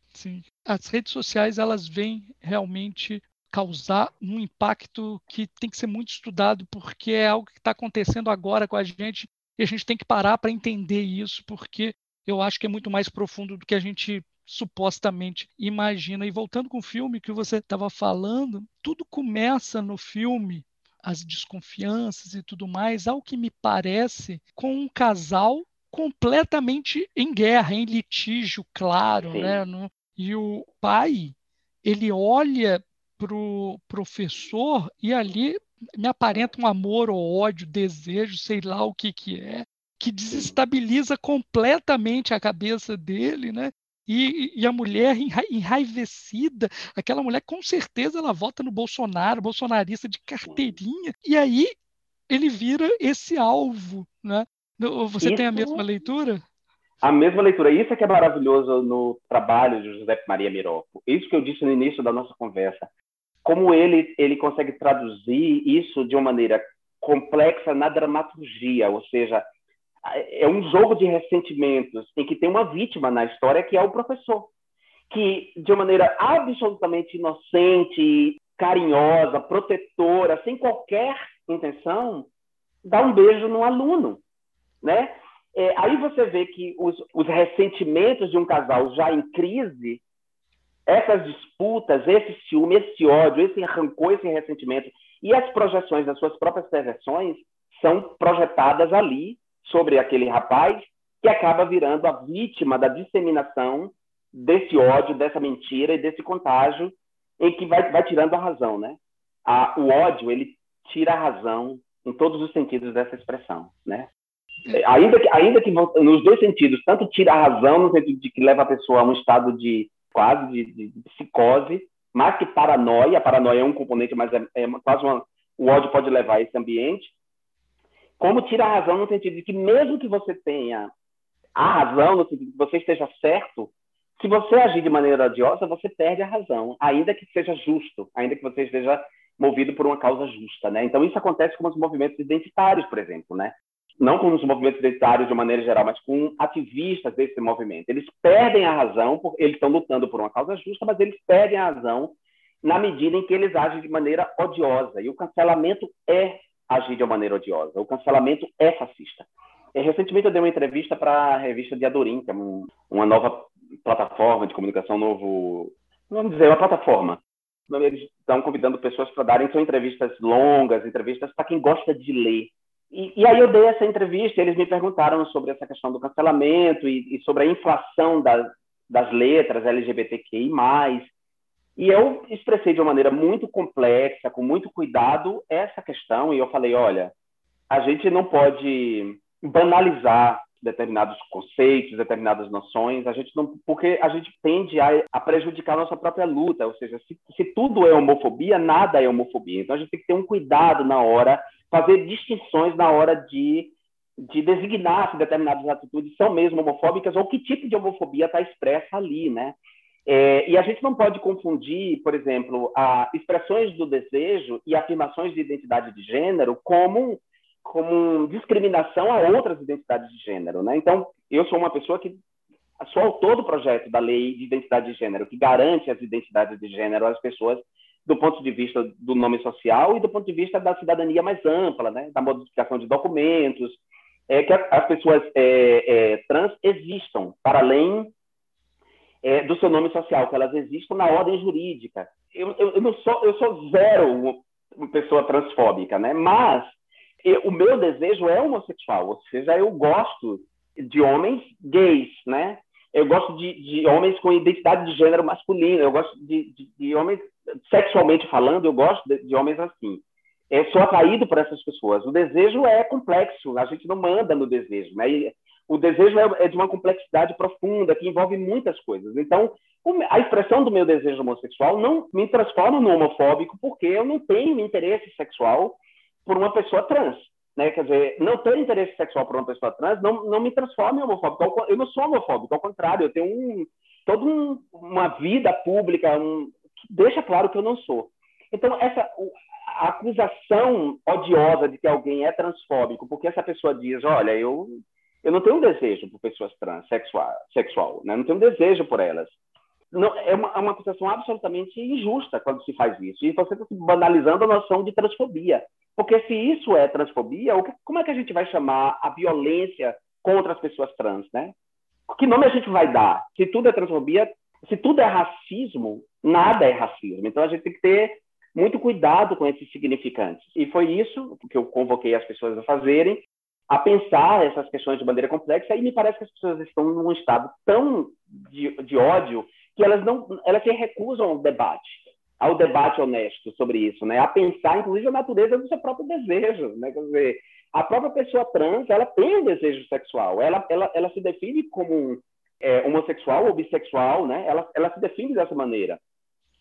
[SPEAKER 4] Sim. As redes sociais, elas vêm realmente causar um impacto que tem que ser muito estudado, porque é algo que está acontecendo agora com a gente e a gente tem que parar para entender isso, porque eu acho que é muito mais profundo do que a gente supostamente imagina. E voltando com o filme que você estava falando, tudo começa no filme as desconfianças e tudo mais, ao que me parece, com um casal completamente em guerra, em litígio, claro, né? No, e o pai, ele olha para o professor e ali me aparenta um amor ou ódio, desejo, sei lá o que que é, que desestabiliza completamente a cabeça dele, né? E, e, a mulher enraivecida, aquela mulher com certeza ela vota no Bolsonaro, bolsonarista de carteirinha, e aí ele vira esse alvo, né? Você Isso, tem a mesma leitura?
[SPEAKER 3] A mesma leitura. Isso é que é maravilhoso no trabalho de José Maria Miroco. Isso que eu disse no início da nossa conversa. Como ele, ele consegue traduzir isso de uma maneira complexa na dramaturgia, ou seja, é um jogo de ressentimentos em que tem uma vítima na história que é o professor, que de uma maneira absolutamente inocente, carinhosa, protetora, sem qualquer intenção, dá um beijo no aluno, né? É, aí você vê que os, os ressentimentos de um casal já em crise, essas disputas, esse ciúme, esse ódio, esse rancor, esse ressentimento e as projeções das suas próprias perversões são projetadas ali sobre aquele rapaz que acaba virando a vítima da disseminação desse ódio, dessa mentira e desse contágio em que vai, vai tirando a razão, né? A, o ódio, ele tira a razão em todos os sentidos dessa expressão, né? Ainda que, ainda que nos dois sentidos, tanto tira a razão no sentido de que leva a pessoa a um estado de quase de, de, psicose, mais que paranoia, a paranoia é um componente, mas é, é quase uma, o ódio pode levar a esse ambiente, como tira a razão no sentido de que mesmo que você tenha a razão, no sentido de que você esteja certo, se você agir de maneira odiosa, você perde a razão, ainda que seja justo, ainda que você esteja movido por uma causa justa, né? Então isso acontece com os movimentos identitários, por exemplo, né? Não com os movimentos identitários de maneira geral, mas com ativistas desse movimento. Eles perdem a razão, porque eles estão lutando por uma causa justa, mas eles perdem a razão na medida em que eles agem de maneira odiosa. E o cancelamento é agir de uma maneira odiosa. O cancelamento é fascista. E, recentemente eu dei uma entrevista para a revista Diadorim, que é um, uma nova plataforma de comunicação, novo, vamos dizer, uma plataforma. Eles estão convidando pessoas para darem são entrevistas longas, entrevistas para quem gosta de ler. E, e, aí eu dei essa entrevista e eles me perguntaram sobre essa questão do cancelamento e, e sobre a inflação das, das letras LGBTQI+, e eu expressei de uma maneira muito complexa, com muito cuidado, essa questão, e eu falei: olha, a gente não pode banalizar determinados conceitos, determinadas noções, a gente não, porque a gente tende a, a prejudicar a nossa própria luta, ou seja, se, se, tudo é homofobia, nada é homofobia. Então a gente tem que ter um cuidado na hora, fazer distinções na hora de, de designar se determinadas atitudes são mesmo homofóbicas ou que tipo de homofobia está expressa ali, né? É, e a gente não pode confundir, por exemplo, a expressões do desejo e afirmações de identidade de gênero como, como discriminação a outras identidades de gênero. Né? Então, eu sou uma pessoa que sou autor do projeto da lei de identidade de gênero, que garante as identidades de gênero às pessoas do ponto de vista do nome social e do ponto de vista da cidadania mais ampla, né? da modificação de documentos, é, que as pessoas é, é, trans existam para além é, do seu nome social, que elas existam na ordem jurídica. Eu, eu, eu, não sou, eu sou zero pessoa transfóbica, né? Mas o meu desejo é homossexual, ou seja, eu gosto de homens gays, né? Eu gosto de, de homens com identidade de gênero masculino, eu gosto de, de, de homens, sexualmente falando, eu gosto de, homens assim. Sou atraído por essas pessoas. O desejo é complexo, a gente não manda no desejo, né? E o desejo é, é de uma complexidade profunda que envolve muitas coisas. Então, a expressão do meu desejo homossexual não me transforma no homofóbico porque eu não tenho interesse sexual por uma pessoa trans. Né? Quer dizer, não ter interesse sexual por uma pessoa trans não, não me transforma em homofóbico. Eu não sou homofóbico, ao contrário, eu tenho um, toda um, uma vida pública um, que deixa claro que eu não sou. Então, essa a acusação odiosa de que alguém é transfóbico, porque essa pessoa diz, olha, eu, eu não tenho um desejo por pessoas trans, sexual, sexual né? não tenho um desejo por elas. Não, é, uma, é uma acusação absolutamente injusta quando se faz isso. E você está banalizando a noção de transfobia. Porque se isso é transfobia, como é que a gente vai chamar a violência contra as pessoas trans, né? Que nome a gente vai dar? Se tudo é transfobia, se tudo é racismo, nada é racismo. Então a gente tem que ter muito cuidado com esses significantes. E foi isso que eu convoquei as pessoas a fazerem, a pensar essas questões de maneira complexa. E me parece que as pessoas estão num estado tão de, de ódio que elas não, elas se recusam ao debate ao debate honesto sobre isso, né? A pensar, inclusive, a natureza do seu próprio desejo, né? Quer dizer, a própria pessoa trans, ela tem um desejo sexual, ela, ela, ela se define como é, homossexual ou bissexual, né? Ela, ela se define dessa maneira.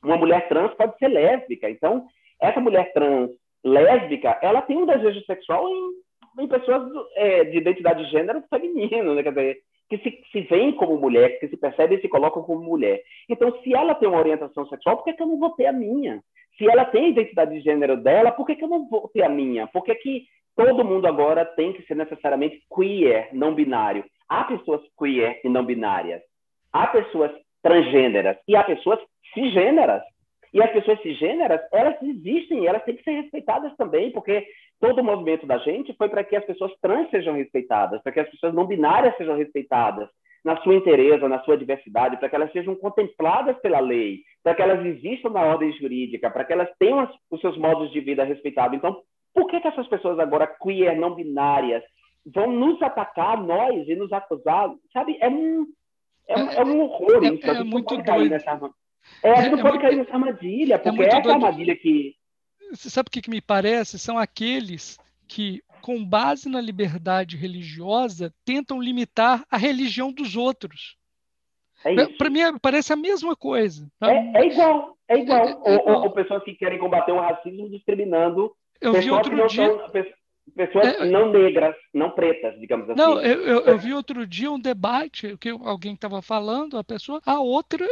[SPEAKER 3] Uma mulher trans pode ser lésbica, então essa mulher trans lésbica, ela tem um desejo sexual em, em pessoas é, de identidade de gênero feminino, né? Quer dizer, que se, se veem como mulher, que se percebem e se colocam como mulher. Então, se ela tem uma orientação sexual, por que, que eu não vou ter a minha? Se ela tem a identidade de gênero dela, por que, que eu não vou ter a minha? Por que, que todo mundo agora tem que ser necessariamente queer, não binário? Há pessoas queer e não binárias. Há pessoas transgêneras e há pessoas cisgêneras. E as pessoas cisgêneras, elas existem, elas têm que ser respeitadas também, porque todo o movimento da gente foi para que as pessoas trans sejam respeitadas, para que as pessoas não binárias sejam respeitadas na sua inteireza, na sua diversidade, para que elas sejam contempladas pela lei, para que elas existam na ordem jurídica, para que elas tenham os seus modos de vida respeitados. Então, por que, que essas pessoas agora queer, não binárias, vão nos atacar, nós, e nos acusar? Sabe, é um, é, é um horror
[SPEAKER 4] é, isso. É, é muito doido. Nessa,
[SPEAKER 3] é, a gente não é, pode cair nessa armadilha, é porque é essa armadilha que
[SPEAKER 4] você sabe o que, que me parece? São aqueles que, com base na liberdade religiosa, tentam limitar a religião dos outros. É Para mim, parece a mesma coisa.
[SPEAKER 3] Tá? É, é, igual, é igual. É, é, ou, ou, pessoas que querem combater o racismo discriminando
[SPEAKER 4] eu pessoas vi outro que não dia... são,
[SPEAKER 3] pessoas é, não negras, não pretas, digamos assim.
[SPEAKER 4] Não, eu, eu, eu vi outro dia um debate que alguém estava falando, a pessoa, a outra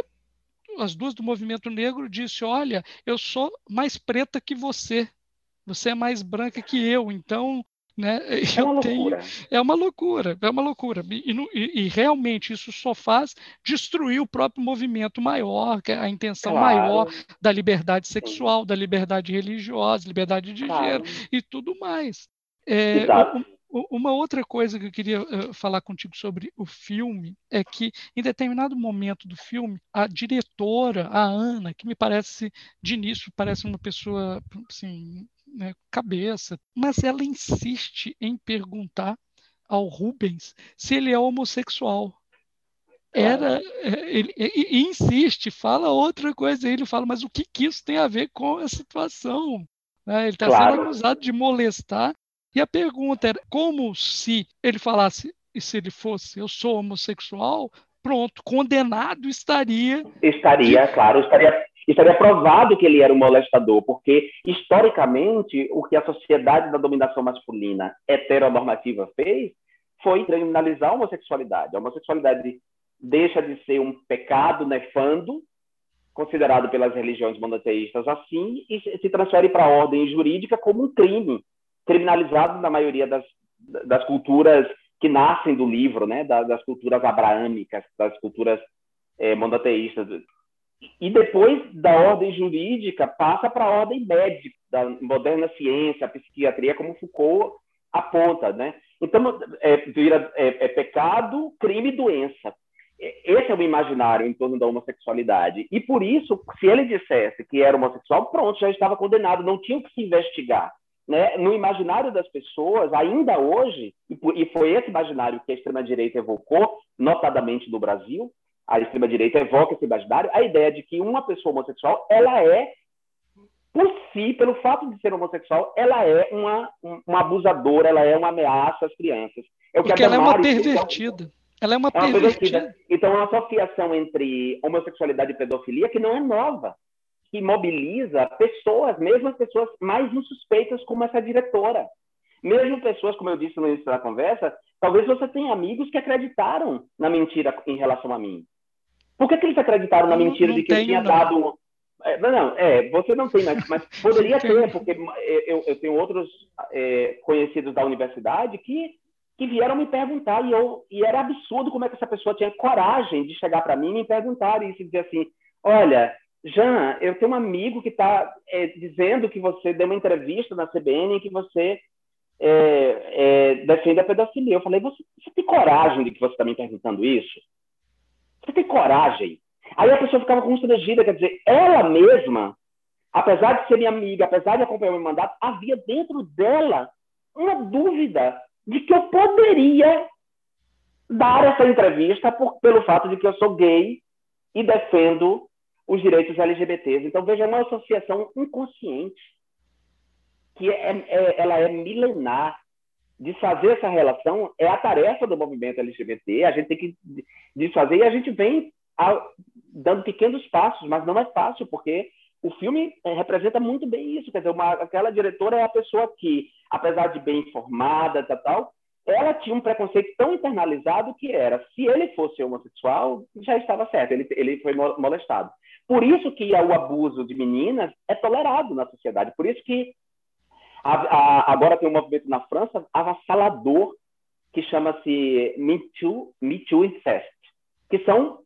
[SPEAKER 4] as duas do movimento negro disse: olha, eu sou mais preta que você, você é mais branca que eu, então né?
[SPEAKER 3] É uma tenho, loucura.
[SPEAKER 4] É uma loucura, é uma loucura. E, e, e, realmente isso só faz destruir o próprio movimento maior, que é a intenção claro. maior da liberdade sexual, da liberdade religiosa, liberdade de claro. gênero e tudo mais. É, uma outra coisa que eu queria uh, falar contigo sobre o filme é que, em determinado momento do filme, a diretora, a Ana, que me parece, de início, parece uma pessoa, assim, né, cabeça, mas ela insiste em perguntar ao Rubens se ele é homossexual. Era, é, ele, ele, insiste, fala outra coisa, ele fala, mas o que, que isso tem a ver com a situação? Né? Ele está claro. sendo acusado de molestar e a pergunta era como se ele falasse, e se ele fosse, eu sou homossexual, pronto, condenado estaria.
[SPEAKER 3] Estaria, de... claro, estaria, estaria provado que ele era um molestador, porque historicamente o que a sociedade da dominação masculina heteronormativa fez foi criminalizar a homossexualidade. A homossexualidade deixa de ser um pecado nefando, considerado pelas religiões monoteístas assim, e se transfere para a ordem jurídica como um crime criminalizado na maioria das, das culturas que nascem do livro, né, das, das culturas abraâmicas, das culturas é, monoteístas. E depois da ordem jurídica, passa para a ordem médica, da moderna ciência, a psiquiatria, como Foucault aponta. Né? Então, é, vira, é, é pecado, crime e doença. Esse é o imaginário em torno da homossexualidade. E por isso, se ele dissesse que era homossexual, pronto, já estava condenado, não tinha o que se investigar né, no imaginário das pessoas, ainda hoje, e foi esse imaginário que a extrema-direita evocou, notadamente no Brasil, a extrema-direita evoca esse imaginário, a ideia de que uma pessoa homossexual, ela é, por si, pelo fato de ser homossexual, ela é uma, uma abusadora, ela é uma ameaça às crianças.
[SPEAKER 4] É Porque ela é uma pervertida. Ela é uma, é uma pervertida. pervertida.
[SPEAKER 3] Então, é uma associação entre homossexualidade e pedofilia que não é nova que mobiliza pessoas, mesmo as pessoas mais insuspeitas, como essa diretora. Mesmo pessoas, como eu disse no início da conversa, talvez você tenha amigos que acreditaram na mentira em relação a mim. Por que, que eles acreditaram na mentira não, não de que eu tinha não. dado. É, não, não, é, você não tem, mas, mas poderia ter, porque eu, eu tenho outros é, conhecidos da universidade que, que vieram me perguntar e, eu, e era absurdo como é que essa pessoa tinha coragem de chegar para mim e me perguntar e dizer assim: olha, Jean, eu tenho um amigo que está é, dizendo que você deu uma entrevista na CBN em que você é, é, defende a pedofilia. Eu falei, você, você tem coragem de que você está me perguntando isso? Você tem coragem? Aí a pessoa ficava constrangida, quer dizer, ela mesma, apesar de ser minha amiga, apesar de acompanhar meu mandato, havia dentro dela uma dúvida de que eu poderia dar essa entrevista por, pelo fato de que eu sou gay e defendo os direitos LGBTs. Então, veja, é uma associação inconsciente, que é, é, ela é milenar. Desfazer essa relação é a tarefa do movimento LGBT, a gente tem que desfazer e a gente vem a, dando pequenos passos, mas não é fácil, porque o filme é, representa muito bem isso. Quer dizer, uma, aquela diretora é a pessoa que, apesar de bem informada, tal, tal, ela tinha um preconceito tão internalizado que era, se ele fosse homossexual, já estava certo, ele, ele foi molestado. Por isso que o abuso de meninas é tolerado na sociedade. Por isso que a, a, agora tem um movimento na França avassalador que chama-se Me Too, Me Too Incest, que são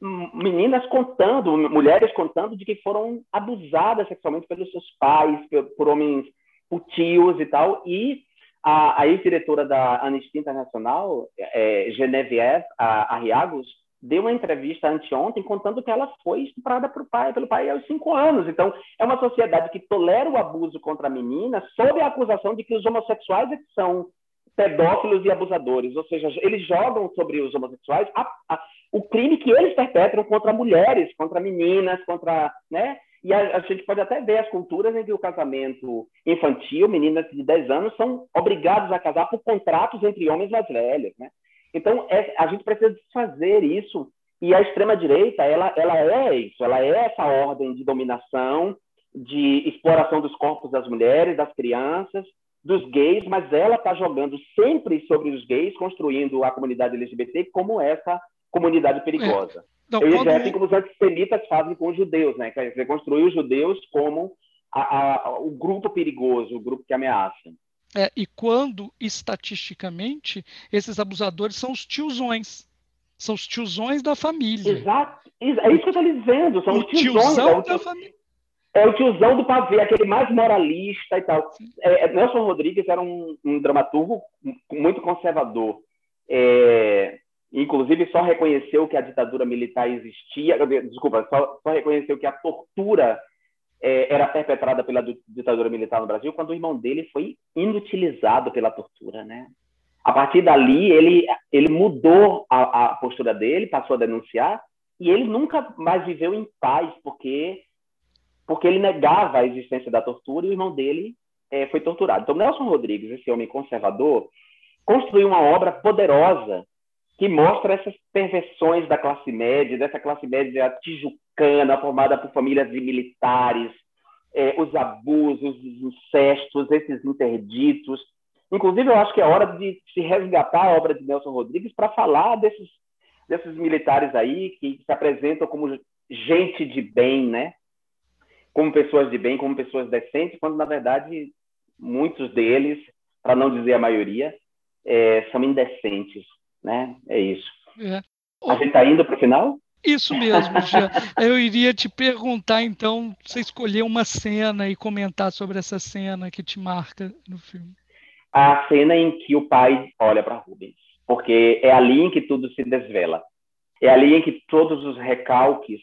[SPEAKER 3] meninas contando, mulheres contando de que foram abusadas sexualmente pelos seus pais, por, homens, por tios e tal. E a, a ex-diretora da Anistia Internacional, é, Genevieve Arriagos, deu uma entrevista anteontem contando que ela foi estuprada pai, pelo pai aos cinco anos. Então, é uma sociedade que tolera o abuso contra a menina sob a acusação de que os homossexuais é são pedófilos e abusadores. Ou seja, eles jogam sobre os homossexuais a, a, o crime que eles perpetram contra mulheres, contra meninas, contra... Né? E a, a, gente pode até ver as culturas em que o casamento infantil, meninas de 10 anos, são obrigados a casar por contratos entre homens mais velhos. Né? Então, é, a gente precisa desfazer isso. E a extrema-direita, ela, ela é isso, ela é essa ordem de dominação, de exploração dos corpos das mulheres, das crianças, dos gays, mas ela está jogando sempre sobre os gays, construindo a comunidade LGBT como essa comunidade perigosa. É. Não, Eu quando... assim como os antissemitas fazem com os judeus, né? Quer dizer, construir os judeus como a, a, o grupo perigoso, o grupo que ameaça.
[SPEAKER 4] É, e quando, estatisticamente, esses abusadores são os tiozões. São os tiozões da família.
[SPEAKER 3] Exato. É isso que eu estou lhe São o os tiozões. É o, da família. é o tiozão do pavê, aquele mais moralista e tal. É, é, Nelson Rodrigues era um, um dramaturgo muito conservador. É, inclusive, só reconheceu que a ditadura militar existia. Desculpa, só, só reconheceu que a tortura é, era perpetrada pela ditadura militar no Brasil quando o irmão dele foi inutilizado pela tortura, né? A partir dali, ele, ele mudou a, a postura dele, passou a denunciar, e ele nunca mais viveu em paz, porque, porque ele negava a existência da tortura e o irmão dele é, foi torturado. Então, Nelson Rodrigues, esse homem conservador, construiu uma obra poderosa que mostra essas perversões da classe média, dessa classe média tijucana, formada por famílias de militares, é, os abusos, os incestos, esses interditos. Inclusive, eu acho que é hora de se resgatar a obra de Nelson Rodrigues para falar desses, desses militares aí que se apresentam como gente de bem, né? Como pessoas de bem, como pessoas decentes, quando, na verdade, muitos deles, para não dizer a maioria, é, são indecentes né? É isso. É. A gente está indo para o final?
[SPEAKER 4] Isso mesmo, Jean. Eu iria te perguntar, então, você escolher uma cena e comentar sobre essa cena que te marca no filme.
[SPEAKER 3] A cena em que o pai olha para Rubens, porque é ali em que tudo se desvela. É ali em que todos os recalques,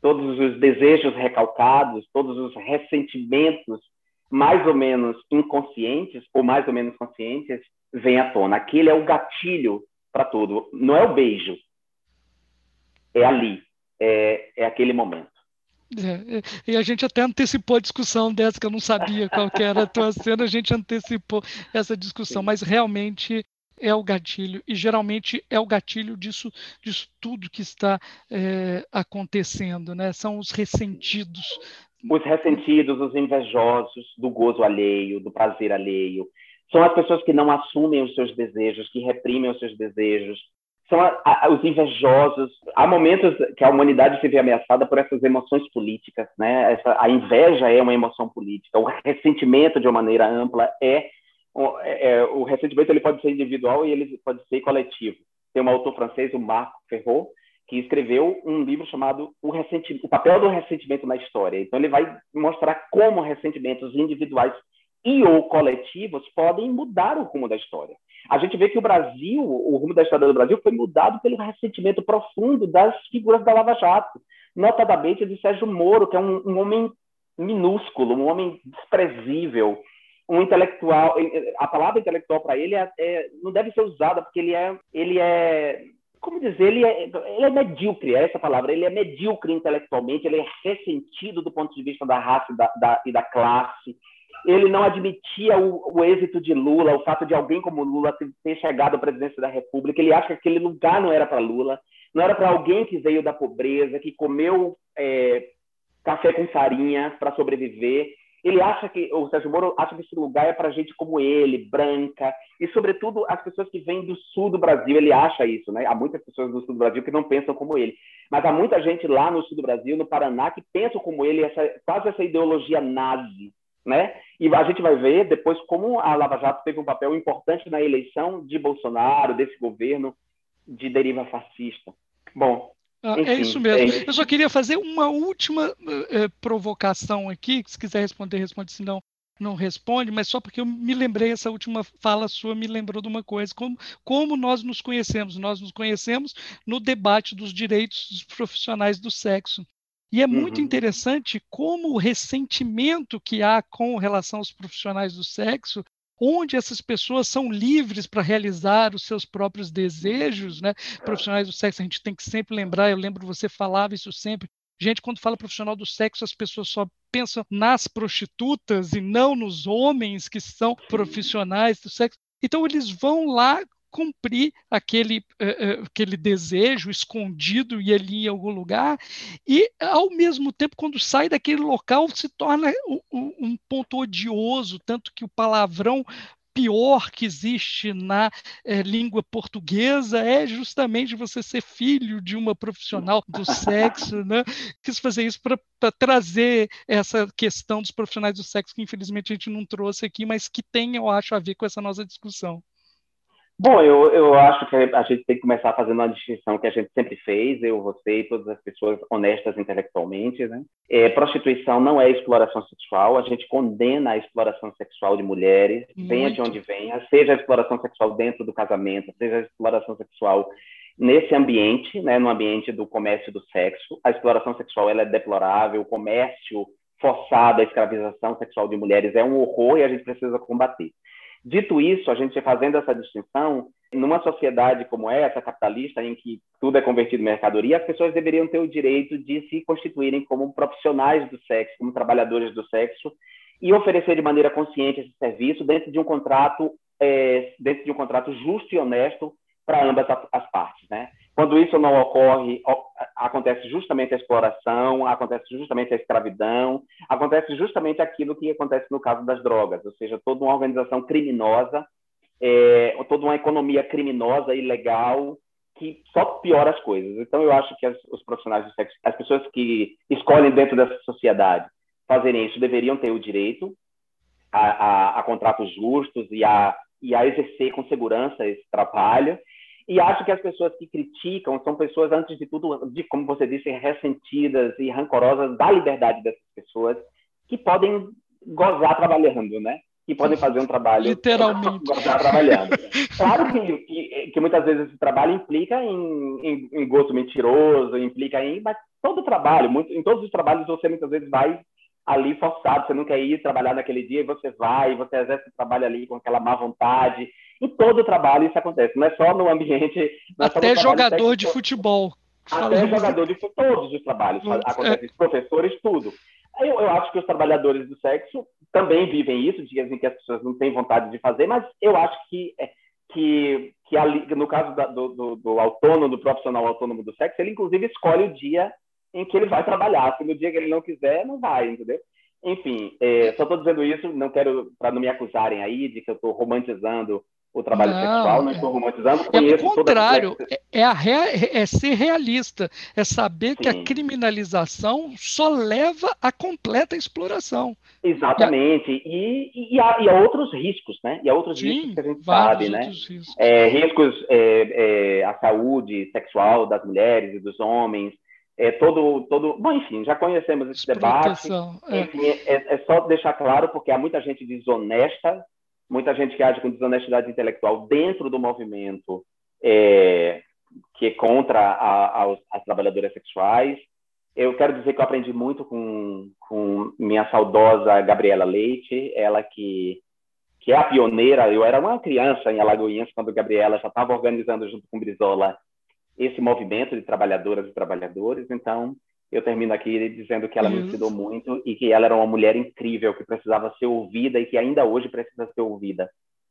[SPEAKER 3] todos os desejos recalcados, todos os ressentimentos mais ou menos inconscientes ou mais ou menos conscientes vêm à tona. Aquele é o gatilho para tudo. Não é o beijo, é ali, é, é aquele momento.
[SPEAKER 4] É, e a gente até antecipou a discussão dessa, que eu não sabia qual era a tua cena, a gente antecipou essa discussão, mas realmente é o gatilho, e geralmente é o gatilho disso, disso tudo que está é, acontecendo, né? São os ressentidos.
[SPEAKER 3] Os ressentidos, os invejosos do gozo alheio, do prazer alheio. São as pessoas que não assumem os seus desejos, que reprimem os seus desejos, são a, a, os invejosos. Há momentos que a humanidade se vê ameaçada por essas emoções políticas, né? Essa, a inveja é uma emoção política, o ressentimento de uma maneira ampla é, é, é o ressentimento ele pode ser individual e ele pode ser coletivo. Tem um autor francês, o Marco Ferro, que escreveu um livro chamado o, o papel do ressentimento na história. Então ele vai mostrar como ressentimentos individuais e ou coletivos podem mudar o rumo da história. A gente vê que o Brasil, o rumo da história do Brasil foi mudado pelo ressentimento profundo das figuras da Lava Jato, notadamente de Sérgio Moro, que é um, um homem minúsculo, um homem desprezível, um intelectual. A palavra intelectual para ele é, é, não deve ser usada porque ele é, ele é como dizer, ele é, ele é medíocre, é essa palavra, ele é medíocre intelectualmente, ele é ressentido do ponto de vista da raça e da, da, e da classe, ele não admitia o, o, êxito de Lula, o fato de alguém como Lula ter chegado à presidência da República. Ele acha que aquele lugar não era para Lula, não era para alguém que veio da pobreza, que comeu é, café com farinha para sobreviver. Ele acha que, o Sérgio Moro acha que esse lugar é para gente como ele, branca, e sobretudo as pessoas que vêm do sul do Brasil. Ele acha isso, né? Há muitas pessoas do sul do Brasil que não pensam como ele, mas há muita gente lá no sul do Brasil, no Paraná, que pensam como ele, essa, quase essa ideologia nazi né? E a gente vai ver depois como a Lava Jato teve um papel importante na eleição de Bolsonaro, desse governo de deriva fascista. Bom.
[SPEAKER 4] Ah, é enfim, é isso mesmo. É... Eu só queria fazer uma última eh, provocação aqui, se quiser responder, responde, se não, não responde, mas só porque eu me lembrei, essa última fala sua me lembrou de uma coisa, como, como nós nos conhecemos. Nós nos conhecemos no debate dos direitos dos profissionais do sexo. E é muito uhum. interessante como o ressentimento que há com relação aos profissionais do sexo, onde essas pessoas são livres para realizar os seus próprios desejos, né? Profissionais do sexo, a gente tem que sempre lembrar, eu lembro você falava isso sempre. Gente, quando fala profissional do sexo, as pessoas só pensam nas prostitutas e não nos homens que são profissionais do sexo. Então, eles vão lá cumprir aquele, uh, aquele desejo escondido e ali em algum lugar, e ao mesmo tempo, quando sai daquele local, se torna um, ponto odioso, tanto que o palavrão pior que existe na é, língua portuguesa é justamente você ser filho de uma profissional do sexo, né? Quis fazer isso para trazer essa questão dos profissionais do sexo que infelizmente a gente não trouxe aqui, mas que tem, eu acho, a ver com essa nossa discussão.
[SPEAKER 3] Bom, eu, eu acho que a gente tem que começar fazendo uma distinção que a gente sempre fez, eu, você e todas as pessoas honestas intelectualmente. Né? É, prostituição não é exploração sexual, a gente condena a exploração sexual de mulheres, Muito. venha de onde venha, seja a exploração sexual dentro do casamento, seja a exploração sexual nesse ambiente, né, no ambiente do comércio do sexo. A exploração sexual ela é deplorável, o comércio forçado, a escravização sexual de mulheres é um horror e a gente precisa combater. Dito isso, a gente fazendo essa distinção, numa sociedade como essa, capitalista, em que tudo é convertido em mercadoria, as pessoas deveriam ter o direito de se constituírem como profissionais do sexo, como trabalhadores do sexo, e oferecer de maneira consciente esse serviço dentro de um contrato, é, dentro de um contrato justo e honesto para ambas as partes, né? Quando isso não ocorre, acontece justamente a exploração, acontece justamente a escravidão, acontece justamente aquilo que acontece no caso das drogas, ou seja, toda uma organização criminosa, é, toda uma economia criminosa, ilegal, que só piora as coisas. Então, eu acho que as, os profissionais do sexo, as pessoas que escolhem dentro dessa sociedade fazerem isso, deveriam ter o direito a, a, a contratos justos e a, e a exercer com segurança esse trabalho e acho que as pessoas que criticam são pessoas, antes de tudo, de, como você disse, ressentidas e rancorosas da liberdade dessas pessoas, que podem gozar trabalhando, né? Que podem fazer um trabalho.
[SPEAKER 4] Literalmente.
[SPEAKER 3] Gozar trabalhando. Claro que, que, que, muitas vezes esse trabalho implica em, em, em gosto mentiroso, implica em. Mas todo trabalho, muito, em todos os trabalhos, você muitas vezes vai ali forçado, você não quer ir trabalhar naquele dia e você vai, você exerce o trabalho ali com aquela má vontade. Em todo o trabalho isso acontece, não é só no ambiente. É
[SPEAKER 4] Até jogador de futebol.
[SPEAKER 3] Até jogador de todos os trabalhos é. professores, tudo. Eu, eu acho que os trabalhadores do sexo também vivem isso, dias em que as pessoas não têm vontade de fazer, mas eu acho que é, que, que ali, no caso da, do, do, do, autônomo, do profissional autônomo do sexo, ele inclusive escolhe o dia em que ele vai trabalhar. Se no dia que ele não quiser, não vai, entendeu? Enfim, é, só estou dizendo isso, não quero para não me acusarem aí de que eu estou romantizando o trabalho não, sexual, não estou romantizando.
[SPEAKER 4] É o contrário, é, é, a rea, é ser realista, é saber Sim. que a criminalização só leva à completa exploração.
[SPEAKER 3] Exatamente, e, e, e, há, e há outros riscos, né? E há outros Sim, riscos que a gente sabe, né? Riscos, é, riscos é, é, à saúde sexual das mulheres e dos homens, é, todo, todo. Bom, enfim, já conhecemos esse debate. É. Enfim, é, é, só deixar claro, porque há muita gente desonesta muita gente que age com desonestidade intelectual dentro do movimento é, que é contra a, a, as trabalhadoras sexuais. Eu quero dizer que eu aprendi muito com, com minha saudosa Gabriela Leite, ela que, que é a pioneira. Eu era uma criança em Alagoinhas quando Gabriela já estava organizando junto com Brizola esse movimento de trabalhadoras e trabalhadores. Então, eu termino aqui dizendo que ela Isso. me ensinou muito e que ela era uma mulher incrível, que precisava ser ouvida e que ainda hoje precisa ser ouvida.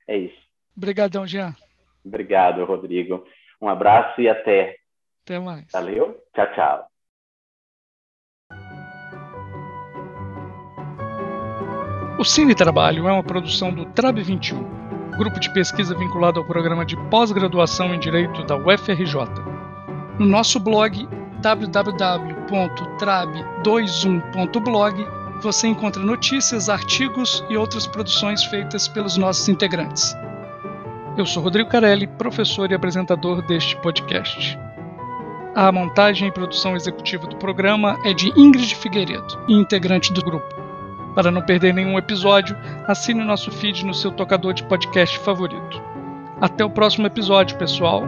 [SPEAKER 3] É isso.
[SPEAKER 4] Obrigadão, Jean.
[SPEAKER 3] Obrigado, Rodrigo. Um abraço e até.
[SPEAKER 4] Até mais.
[SPEAKER 3] Valeu. Tchau, tchau.
[SPEAKER 4] O Cine Trabalho é uma produção do Trab 21, grupo de pesquisa vinculado ao programa de pós-graduação em Direito da UFRJ. No nosso blog www.trab21.blog você encontra notícias, artigos e outras produções feitas pelos nossos integrantes. Eu sou Rodrigo Carelli, professor e apresentador deste podcast. A montagem e produção executiva do programa é de Ingrid Figueiredo, integrante do grupo. Para não perder nenhum episódio, assine o nosso feed no seu tocador de podcast favorito. Até o próximo episódio, pessoal!